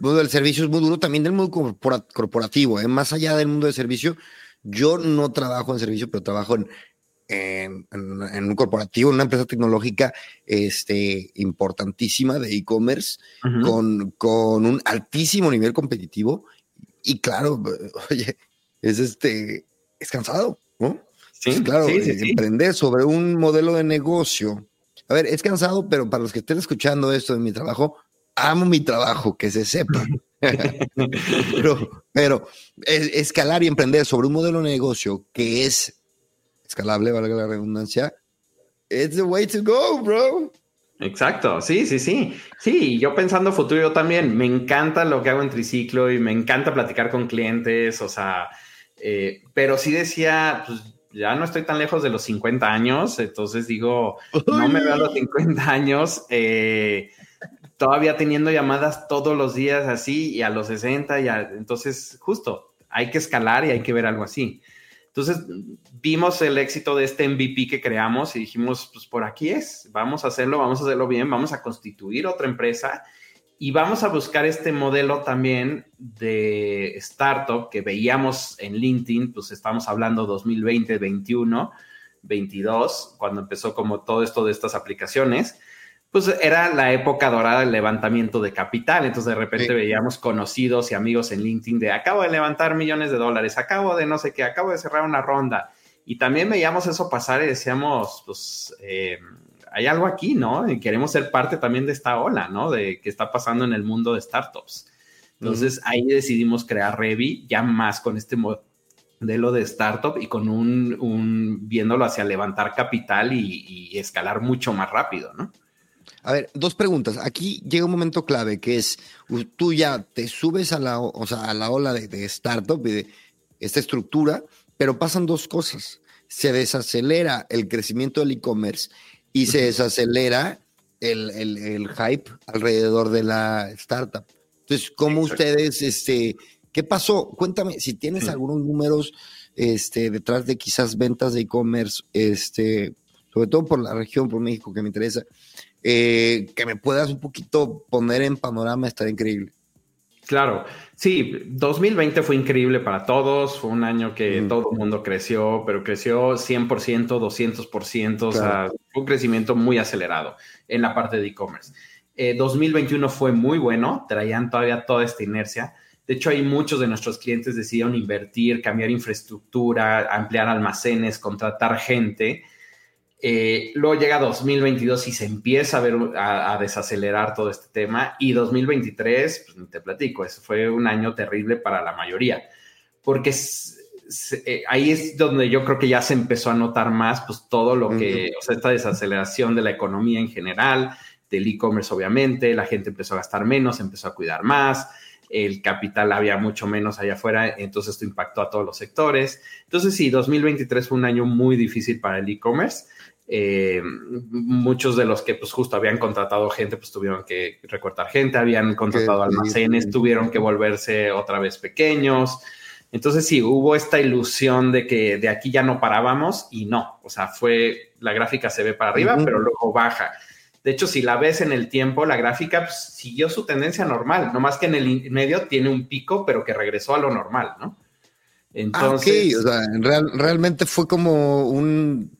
S1: mundo del servicio es muy duro, también del mundo corporativo, ¿eh? más allá del mundo del servicio. Yo no trabajo en servicio, pero trabajo en, en, un corporativo, en una empresa tecnológica este, importantísima de e-commerce, con, con un altísimo nivel competitivo. Y claro, oye, es este, es cansado, ¿no? Sí, claro, eh, emprender sobre un modelo de negocio. A ver, es cansado, pero para los que estén escuchando esto de mi trabajo, amo mi trabajo, que se sepa. pero, pero escalar y emprender sobre un modelo de negocio que es escalable, valga la redundancia, it's the way to go, bro.
S3: Exacto, sí, sí, sí. Sí, yo pensando futuro yo también, me encanta lo que hago en triciclo y me encanta platicar con clientes, o sea, eh, pero sí decía, pues ya no estoy tan lejos de los 50 años, entonces digo, no me veo a los 50 años. Eh, todavía teniendo llamadas todos los días así y a los 60, y entonces justo hay que escalar y hay que ver algo así. Entonces vimos el éxito de este MVP que creamos y dijimos, pues por aquí es, vamos a hacerlo, vamos a hacerlo bien, vamos a constituir otra empresa y vamos a buscar este modelo también de startup que veíamos en LinkedIn, pues estamos hablando 2020, 21, 22, cuando empezó como todo esto de estas aplicaciones pues era la época dorada del levantamiento de capital. Entonces de repente veíamos conocidos y amigos en LinkedIn de acabo de levantar millones de dólares, acabo de no sé qué, acabo de cerrar una ronda. Y también veíamos eso pasar y decíamos, pues eh, hay algo aquí, ¿no? Y queremos ser parte también de esta ola, ¿no? De que está pasando en el mundo de startups. Entonces ahí decidimos crear Revi ya más con este modelo de startup y con un, viéndolo hacia levantar capital y escalar mucho más rápido, ¿no?
S1: A ver, dos preguntas. Aquí llega un momento clave que es, tú ya te subes a la, o sea, a la ola de, startup y de esta estructura, pero pasan dos cosas. Se desacelera el crecimiento del e-commerce y se desacelera el, el, hype alrededor de la startup. Entonces, ¿cómo ustedes, este, qué pasó? Cuéntame, si tienes algunos números este, detrás de quizás ventas de e-commerce, este, sobre todo por la región, por México, que me interesa, eh, que me puedas un poquito poner en panorama, estaría increíble.
S3: Claro, sí, 2020 fue increíble para todos, fue un año que todo el mundo creció, pero creció 100%, 200%, o sea, un crecimiento muy acelerado en la parte de e-commerce. 2021 eh, fue muy bueno, traían todavía toda esta inercia. De hecho, hay muchos de nuestros clientes decidieron invertir, cambiar infraestructura, ampliar almacenes, contratar gente eh, luego llega 2022 y se empieza a ver a, desacelerar todo este tema. Y 2023, pues te platico, eso fue un año terrible para la mayoría, porque eh, ahí es donde yo creo que ya se empezó a notar más, pues todo lo que, o sea, esta desaceleración de la economía en general, del e-commerce obviamente, la gente empezó a gastar menos, empezó a cuidar más, el capital había mucho menos allá afuera, entonces esto impactó a todos los sectores. Entonces sí, 2023 fue un año muy difícil para el e-commerce eh, muchos de los que pues justo habían contratado gente, pues tuvieron que recortar gente, habían contratado almacenes, tuvieron que volverse otra vez pequeños. Entonces sí, hubo esta ilusión de que de aquí ya no parábamos y no, o sea, fue, la gráfica se ve para arriba, pero luego baja. De hecho, si la ves en el tiempo, la gráfica pues, siguió su tendencia normal, no más que en el medio tiene un pico, pero que regresó a lo normal, ¿no?
S1: Ah, Entonces, o sea, realmente fue como un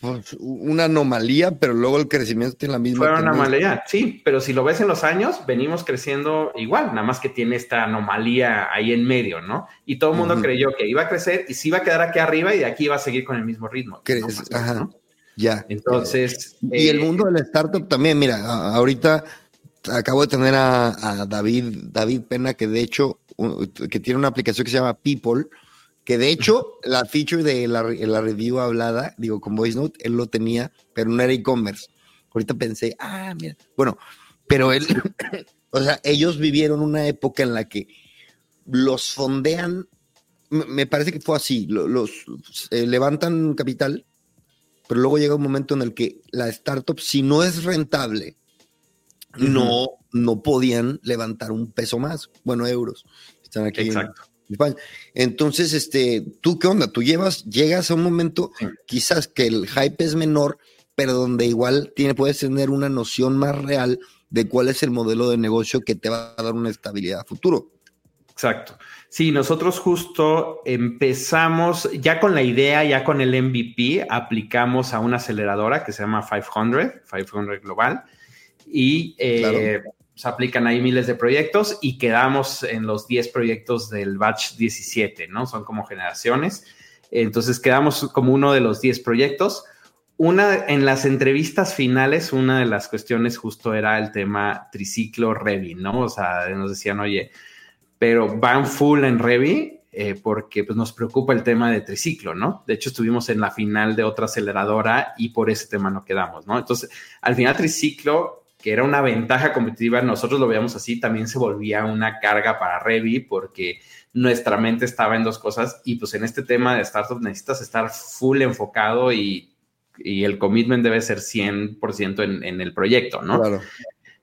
S1: pues, una anomalía, pero luego el crecimiento tiene la misma.
S3: Fue una anomalía, sí, pero si lo ves en los años, venimos creciendo igual, nada más que tiene esta anomalía ahí en medio, ¿no? Y todo el mundo creyó que iba a crecer y se iba a quedar aquí arriba y de aquí iba a seguir con el mismo ritmo.
S1: Ajá. Ya.
S3: Entonces.
S1: Y el eh, mundo del startup también, mira, ahorita acabo de tener a, David, David Pena, que de hecho, que tiene una aplicación que se llama People que de hecho, la feature de la, review hablada, digo, con Voice Note, él lo tenía, pero no era e-commerce. Ahorita pensé, ah, mira. Bueno, pero él, o sea, ellos vivieron una época en la que los fondean, me parece que fue así, los, eh, levantan capital, pero luego llega un momento en el que la startup, si no es rentable, no, no podían levantar un peso más, bueno, euros. Están aquí. Exacto. Entonces, este, ¿tú qué onda? Tú llevas, llegas a un momento quizás que el hype es menor, pero donde igual tiene, puedes tener una noción más real de cuál es el modelo de negocio que te va a dar una estabilidad a futuro.
S3: Exacto. Sí, nosotros justo empezamos ya con la idea, ya con el MVP, aplicamos a una aceleradora que se llama 500, 500 Global, y eh, se aplican ahí miles de proyectos y quedamos en los 10 proyectos del batch 17, ¿no? Son como generaciones. Entonces quedamos como uno de los 10 proyectos. Una, en las entrevistas finales, una de las cuestiones justo era el tema triciclo Revi, ¿no? O sea, nos decían, oye, pero van full en Revi eh, porque pues, nos preocupa el tema de triciclo, ¿no? De hecho, estuvimos en la final de otra aceleradora y por ese tema no quedamos, ¿no? Entonces, al final triciclo que era una ventaja competitiva, nosotros lo veíamos así, también se volvía una carga para Revi porque nuestra mente estaba en dos cosas y pues en este tema de startup necesitas estar full enfocado y, el commitment debe ser 100% en, en el proyecto, ¿no? Claro.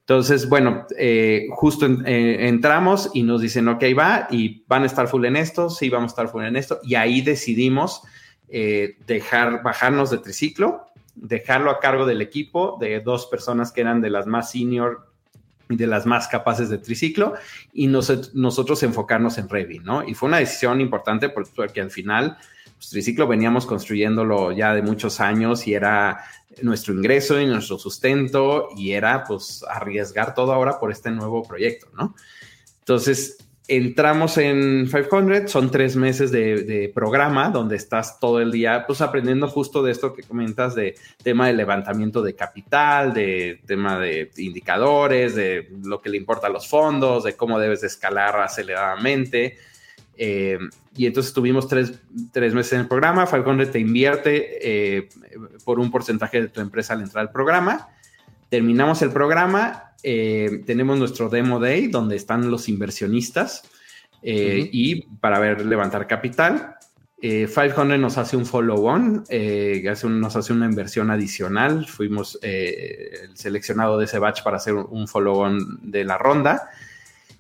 S3: Entonces, bueno, eh, justo eh, entramos y nos dicen, ok, va, y van a estar full en esto, sí, vamos a estar full en esto, y ahí decidimos eh, dejar, bajarnos de triciclo dejarlo a cargo del equipo de dos personas que eran de las más senior y de las más capaces de triciclo y nosotros enfocarnos en Revi, ¿no? Y fue una decisión importante porque al final, pues, triciclo veníamos construyéndolo ya de muchos años y era nuestro ingreso y nuestro sustento y era pues arriesgar todo ahora por este nuevo proyecto, ¿no? Entonces, entramos en 500, son tres meses de, programa donde estás todo el día pues aprendiendo justo de esto que comentas de tema de levantamiento de capital, de tema de indicadores, de lo que le importa a los fondos, de cómo debes escalar aceleradamente. Eh, y entonces tuvimos tres, meses en el programa, 500 te invierte eh, por un porcentaje de tu empresa al entrar al programa. Terminamos el programa eh, tenemos nuestro Demo Day, donde están los inversionistas eh, y para ver levantar capital. 500 eh, nos hace un follow-on, nos hace una inversión adicional. Fuimos el seleccionado de ese batch para hacer un follow-on de la ronda.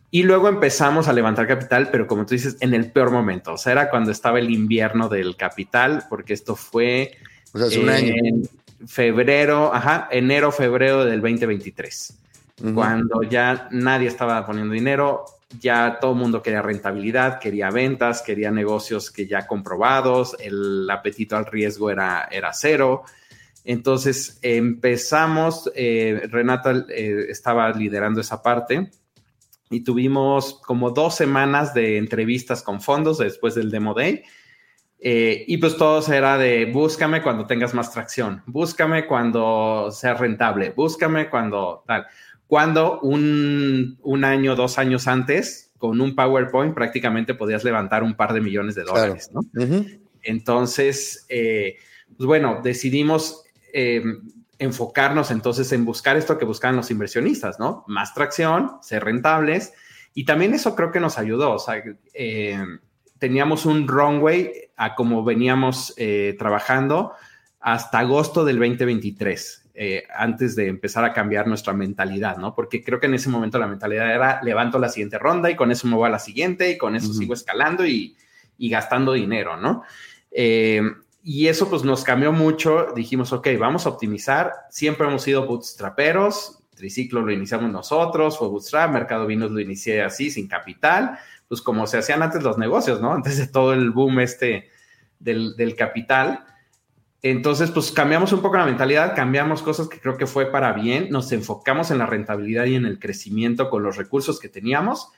S3: Y luego empezamos a levantar capital, pero como tú dices, en el peor momento. O sea, era cuando estaba el invierno del capital, porque esto fue
S1: o sea, hace un año.
S3: en febrero, ajá, enero, febrero del 2023.
S1: Ujú.
S3: Cuando ya nadie estaba poniendo dinero, ya todo el mundo quería rentabilidad, quería ventas, quería negocios que ya comprobados, el apetito al riesgo era, era cero. Entonces empezamos, eh, Renata eh, estaba liderando esa parte y tuvimos como dos semanas de entrevistas con fondos después del Demo Day. Eh, y pues todo era de búscame cuando tengas más tracción, búscame cuando sea rentable, búscame cuando tal. Cuando un, un año, dos años antes, con un PowerPoint prácticamente podías levantar un par de millones de
S1: Claro.
S3: dólares. Entonces, eh, pues bueno, decidimos eh, enfocarnos entonces en buscar esto que buscaban los inversionistas, ¿no? Más tracción, ser rentables. Y también eso creo que nos ayudó. O sea, eh, teníamos un runway a como veníamos eh, trabajando hasta agosto del 2023. eh, antes de empezar a cambiar nuestra mentalidad, ¿no? Porque creo que en ese momento la mentalidad era levanto la siguiente ronda y con eso me voy a la siguiente y con eso
S1: Ujú.
S3: sigo escalando y, y gastando dinero, ¿no? Y eso pues nos cambió mucho. Dijimos, ok, vamos a optimizar. Siempre hemos sido bootstraperos. Triciclo lo iniciamos nosotros, fue bootstrap. Mercado Vinos lo inicié así, sin capital. Pues como se hacían antes los negocios, ¿no? Antes de todo el boom este del, del capital. Entonces, pues cambiamos un poco la mentalidad, cambiamos cosas que creo que fue para bien, nos enfocamos en la rentabilidad y en el crecimiento con los recursos que teníamos.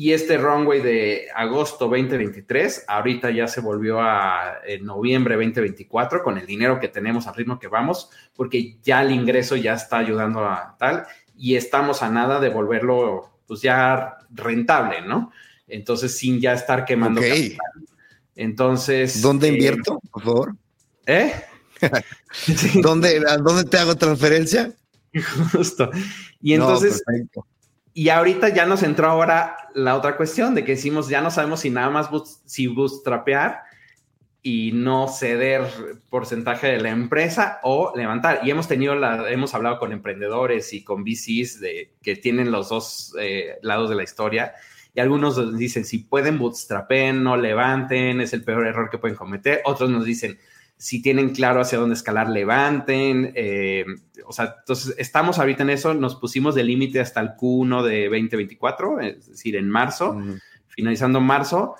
S3: Y este runway de agosto 2023, ahorita ya se volvió a noviembre 2024 con el dinero que tenemos al ritmo que vamos, porque ya el ingreso ya está ayudando a tal y estamos a nada de volverlo pues ya rentable, ¿no? Entonces, sin ya estar quemando
S1: Ok.
S3: capital. Entonces,
S1: ¿Dónde
S3: eh,
S1: invierto, por favor?
S3: ¿Eh?
S1: ¿Dónde, ¿A dónde te hago transferencia?
S3: justo. Y entonces. Y ahorita ya nos entró ahora la otra cuestión de que decimos, ya no sabemos si nada más boot- si bootstrapear y no ceder porcentaje de la empresa o levantar. Y hemos tenido la, hemos hablado con emprendedores y con VCs de, que tienen los dos eh, lados de la historia. Y algunos dicen, si pueden bootstrapen, no levanten, es el peor error que pueden cometer. Otros nos dicen, si tienen claro hacia dónde escalar, levanten. Eh, o sea, entonces estamos ahorita en eso, nos pusimos de límite hasta el Q1 de 2024, es decir, en marzo,
S1: Ujú.
S3: finalizando marzo,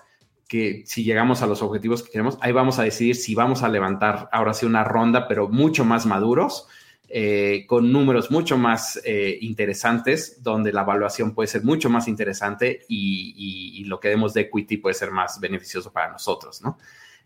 S3: que si llegamos a los objetivos que queremos, ahí vamos a decidir si vamos a levantar ahora sí una ronda, pero mucho más maduros, eh, con números mucho más eh, interesantes, donde la evaluación puede ser mucho más interesante y, y- y lo que demos de equity puede ser más beneficioso para nosotros, ¿no?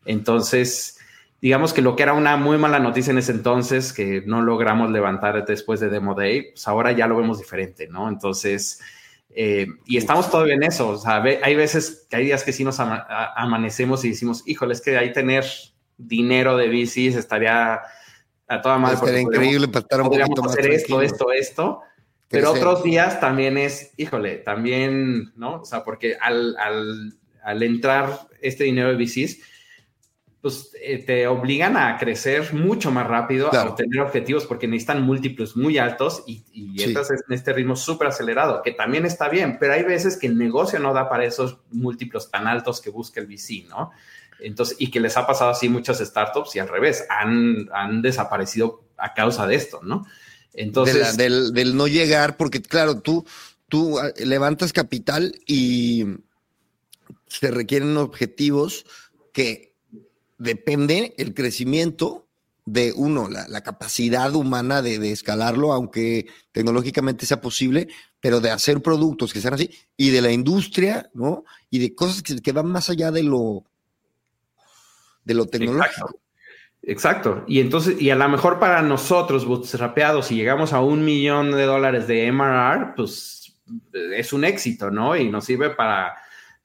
S3: Entonces, digamos que lo que era una muy mala noticia en ese entonces, que no logramos levantar después de Demo Day, pues ahora ya lo vemos diferente, ¿no? Entonces, eh, y estamos todavía en eso, o sea, hay veces que hay días que sí nos ama- amanecemos y decimos, híjole, es que ahí tener dinero de bicis estaría a toda madre.
S1: Estaría increíble para estar un poquito más
S3: hacer esto, esto, esto. Pero
S1: Crecer.
S3: otros días también es, híjole, también, ¿no? O sea, porque al, al, al entrar este dinero de VCs, pues eh, te obligan a crecer mucho más rápido,
S1: Claro.
S3: a obtener objetivos porque necesitan múltiplos muy altos y, y
S1: Sí.
S3: entras en este ritmo súper acelerado, que también está bien, pero hay veces que el negocio no da para esos múltiplos tan altos que busca el VC, ¿no? Entonces, y que les ha pasado así muchas startups y al revés, han, han desaparecido a causa de esto, ¿no?
S1: De
S3: Entonces,
S1: la- del, del no llegar, porque claro, tú, tú ah, levantas capital y se requieren objetivos que depende el crecimiento de uno, la, la capacidad humana de, de escalarlo, aunque tecnológicamente sea posible, pero de hacer productos que sean así, y de la industria, ¿no? Y de cosas que, van más allá de lo, de lo tecnológico.
S3: Exacto. Y entonces, y a lo mejor para nosotros, bootstrapeados, si llegamos a un millón de dólares de MRR, pues es un éxito, ¿no? Y nos sirve para,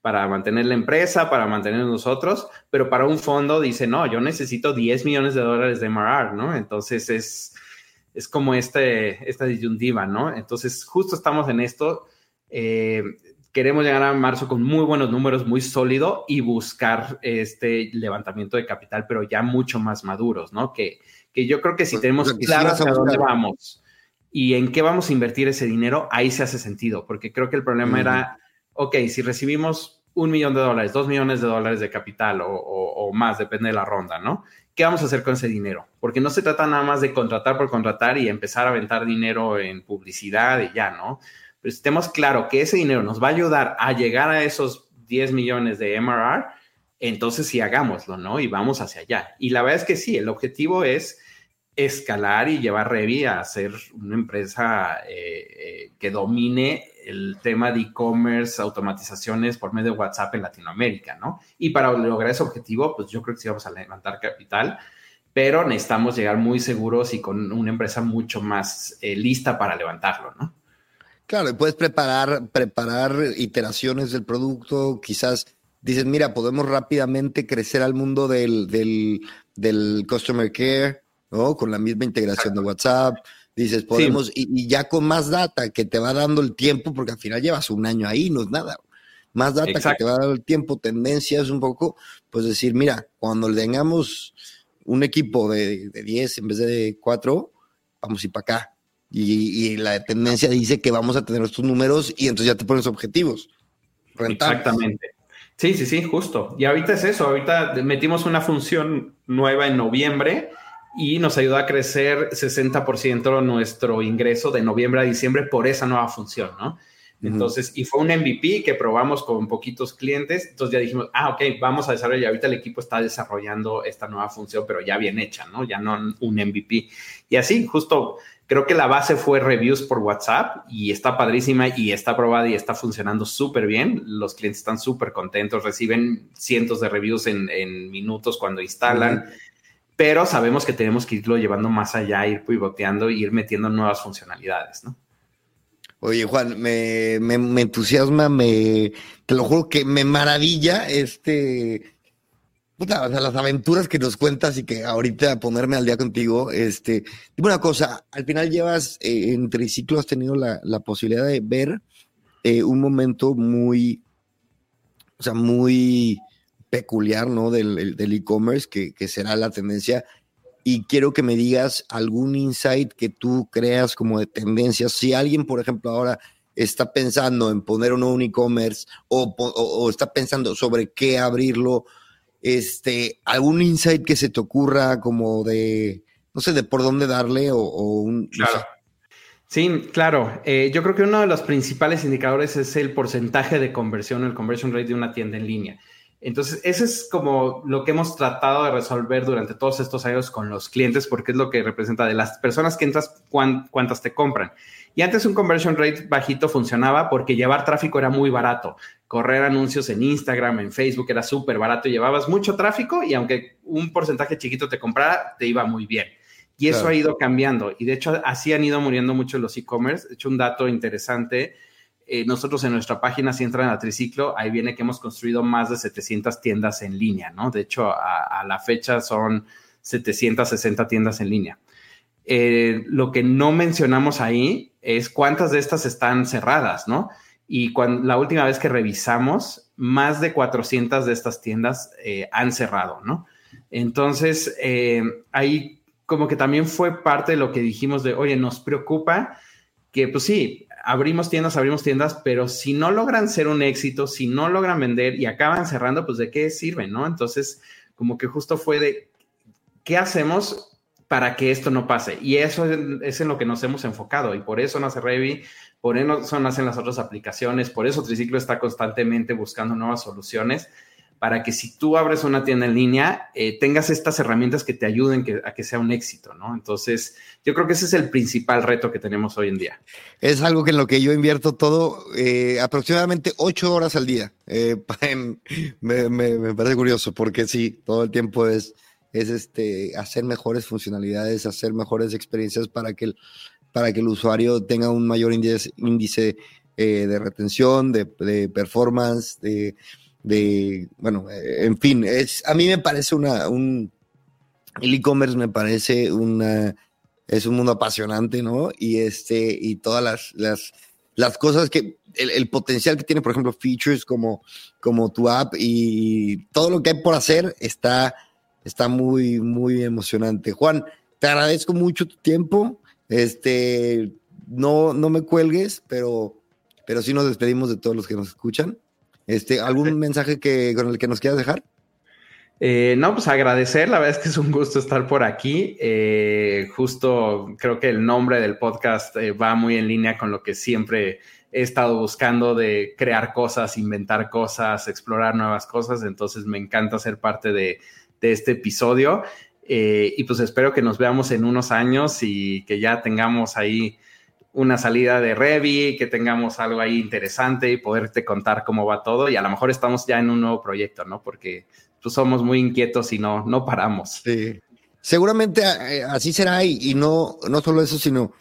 S3: para mantener la empresa, para mantener nosotros, pero para un fondo dice, no, yo necesito 10 millones de dólares de MRR, ¿no? Entonces es, es como este, esta disyuntiva, ¿no? Entonces justo estamos en esto. Eh, queremos llegar a marzo con muy buenos números, muy sólido y buscar este levantamiento de capital, pero ya mucho más maduros, ¿no? Que, que yo creo que si
S1: O
S3: tenemos
S1: sí
S3: claro hacia dónde vamos y en qué vamos a invertir ese dinero, ahí se hace sentido, porque creo que el problema
S1: Ujú.
S3: era, ok, si recibimos un millón de dólares, dos millones de dólares de capital o, más, depende de la ronda, ¿no? ¿Qué vamos a hacer con ese dinero? Porque no se trata nada más de contratar por contratar y empezar a aventar dinero en publicidad y ya, ¿no? Pero estemos claro que ese dinero nos va a ayudar a llegar a esos 10 millones de MRR, entonces sí hagámoslo, ¿no? Y vamos hacia allá. Y la verdad es que sí, el objetivo es escalar y llevar Revi a ser una empresa eh, eh, que domine el tema de e-commerce, automatizaciones por medio de WhatsApp en Latinoamérica, ¿no? Y para lograr ese objetivo, pues yo creo que sí vamos a levantar capital, pero necesitamos llegar muy seguros y con una empresa mucho más eh, lista para levantarlo, ¿no?
S1: Claro, y puedes preparar, preparar iteraciones del producto, quizás dices, mira, podemos rápidamente crecer al mundo del, del, del customer care, ¿no? Con la misma integración de WhatsApp. Dices, podemos, y, ya con más data que te va dando el tiempo, porque al final llevas un año ahí, no es nada. Más data que te va dando el tiempo, tendencias un poco, pues decir, mira, cuando tengamos un equipo de, de 10 en vez de 4, vamos a ir para acá. Y, y, la tendencia dice que vamos a tener estos números y entonces ya te pones objetivos.
S3: Exactamente. Sí, sí, sí, justo. Y ahorita es eso, ahorita metimos una función nueva en noviembre y nos ayudó a crecer 60% nuestro ingreso de noviembre a diciembre por esa nueva función, ¿no? Entonces, y fue un MVP que probamos con poquitos clientes, entonces ya dijimos, ah, ok, vamos a desarrollar, ahorita el equipo está desarrollando esta nueva función, pero ya bien hecha, ¿no? Ya no un MVP. Y así, justo Creo que la base fue reviews por WhatsApp y está padrísima y está probada y está funcionando súper bien. Los clientes están súper contentos, reciben cientos de reviews en, minutos cuando instalan, pero sabemos que tenemos que irlo llevando más allá, ir pivoteando ir metiendo nuevas funcionalidades, ¿no?
S1: Oye, Juan, me, me, entusiasma, me, te lo juro que me maravilla este Puta, las aventuras que nos cuentas y que ahorita ponerme al día contigo, este, dime una cosa, al final llevas, eh, en Triciclo has tenido la, posibilidad de ver eh, un momento muy, o sea, muy peculiar, ¿no? Del e-commerce, que, que será la tendencia. Y quiero que me digas algún insight que tú creas como de tendencia. Si alguien, por ejemplo, ahora está pensando en poner un nuevo e-commerce o, o, está pensando sobre qué abrirlo, este, algún insight que se te ocurra como de, no sé, de por dónde darle o, un...
S3: Claro. Sí, claro. Eh, yo creo que uno de los principales indicadores es el porcentaje de conversión, el conversion rate de una tienda en línea. Entonces, ese es como lo que hemos tratado de resolver durante todos estos años con los clientes, porque es lo que representa de las personas que entras, cuántas te compran. Y antes un conversion rate bajito funcionaba porque llevar tráfico era muy barato. Correr anuncios en Instagram, en Facebook era súper barato. Llevabas mucho tráfico y aunque un porcentaje chiquito te comprara, te iba muy bien. Y eso ha ido cambiando. Y de hecho, así han ido muriendo mucho los e-commerce. De hecho, un dato interesante. Eh, nosotros en nuestra página, si entran a Triciclo, ahí viene que hemos construido más de 700 tiendas en línea, ¿no? De hecho, a, la fecha son 760 tiendas en línea. Eh, lo que no mencionamos ahí es cuántas de estas están cerradas, ¿no? Y cuando, la última vez que revisamos, más de 400 de estas tiendas eh, han cerrado, ¿no? Entonces, ahí como que también fue parte de lo que dijimos de, oye, nos preocupa que, pues sí, abrimos tiendas, abrimos tiendas, pero si no logran ser un éxito, si no logran vender y acaban cerrando, pues de qué sirve, ¿no? Entonces, como que justo fue de, ¿qué hacemos para que esto no pase. Y eso es, en lo que nos hemos enfocado y por eso nace Revi, por eso nacen las otras aplicaciones, por eso Triciclo está constantemente buscando nuevas soluciones para que si tú abres una tienda en línea, eh, tengas estas herramientas que te ayuden a que sea un éxito, ¿no? Entonces, yo creo que ese es el principal reto que tenemos hoy en día.
S1: Es algo que en lo que yo invierto todo, eh, aproximadamente ocho horas al día. Eh, me, me, parece curioso porque sí, todo el tiempo es es este, hacer mejores funcionalidades, hacer mejores experiencias para que el, para que el usuario tenga un mayor índice, índice de retención, de, performance, de, de, bueno, eh, en fin, es, a mí me parece una, un, el e-commerce me parece una, es un mundo apasionante, ¿no? Y este, y todas las, las, las cosas que, el, el, potencial que tiene, por ejemplo, features como, como tu app y todo lo que hay por hacer está está muy, muy emocionante. Juan, te agradezco mucho tu tiempo. Este, no, no me cuelgues, pero pero sí nos despedimos de todos los que nos escuchan. Este, ¿Algún mensaje que, con el que nos quieras dejar?
S3: Eh, no, pues agradecer, la verdad es que es un gusto estar por aquí. Eh, justo creo que el nombre del podcast eh, va muy en línea con lo que siempre he estado buscando de crear cosas, inventar cosas, explorar nuevas cosas. Entonces me encanta ser parte de, de este episodio. y pues espero que nos veamos en unos años y que ya tengamos ahí una salida de Revi, que tengamos algo ahí interesante y poderte contar cómo va todo. Y a lo mejor estamos ya en un nuevo proyecto, ¿no? Porque pues somos muy inquietos y no, no paramos.
S1: Sí. Seguramente eh, así será y, no, no solo eso, sino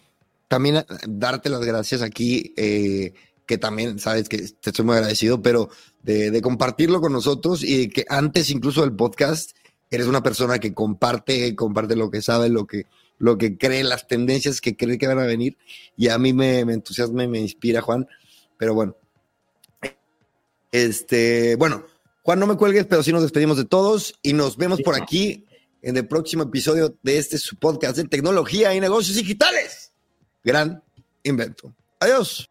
S1: también darte las gracias aquí, eh, que también sabes que te estoy muy agradecido, pero de, compartirlo con nosotros y que antes incluso del podcast eres una persona que comparte, comparte lo que sabe, lo que, lo que cree, las tendencias que cree que van a venir y a mí me, me entusiasma y me inspira, Juan. Pero bueno, este, bueno, Juan, no me cuelgues, pero sí nos despedimos de todos y nos vemos por aquí en el próximo episodio de este podcast de tecnología y negocios digitales. Gran invento. Adiós.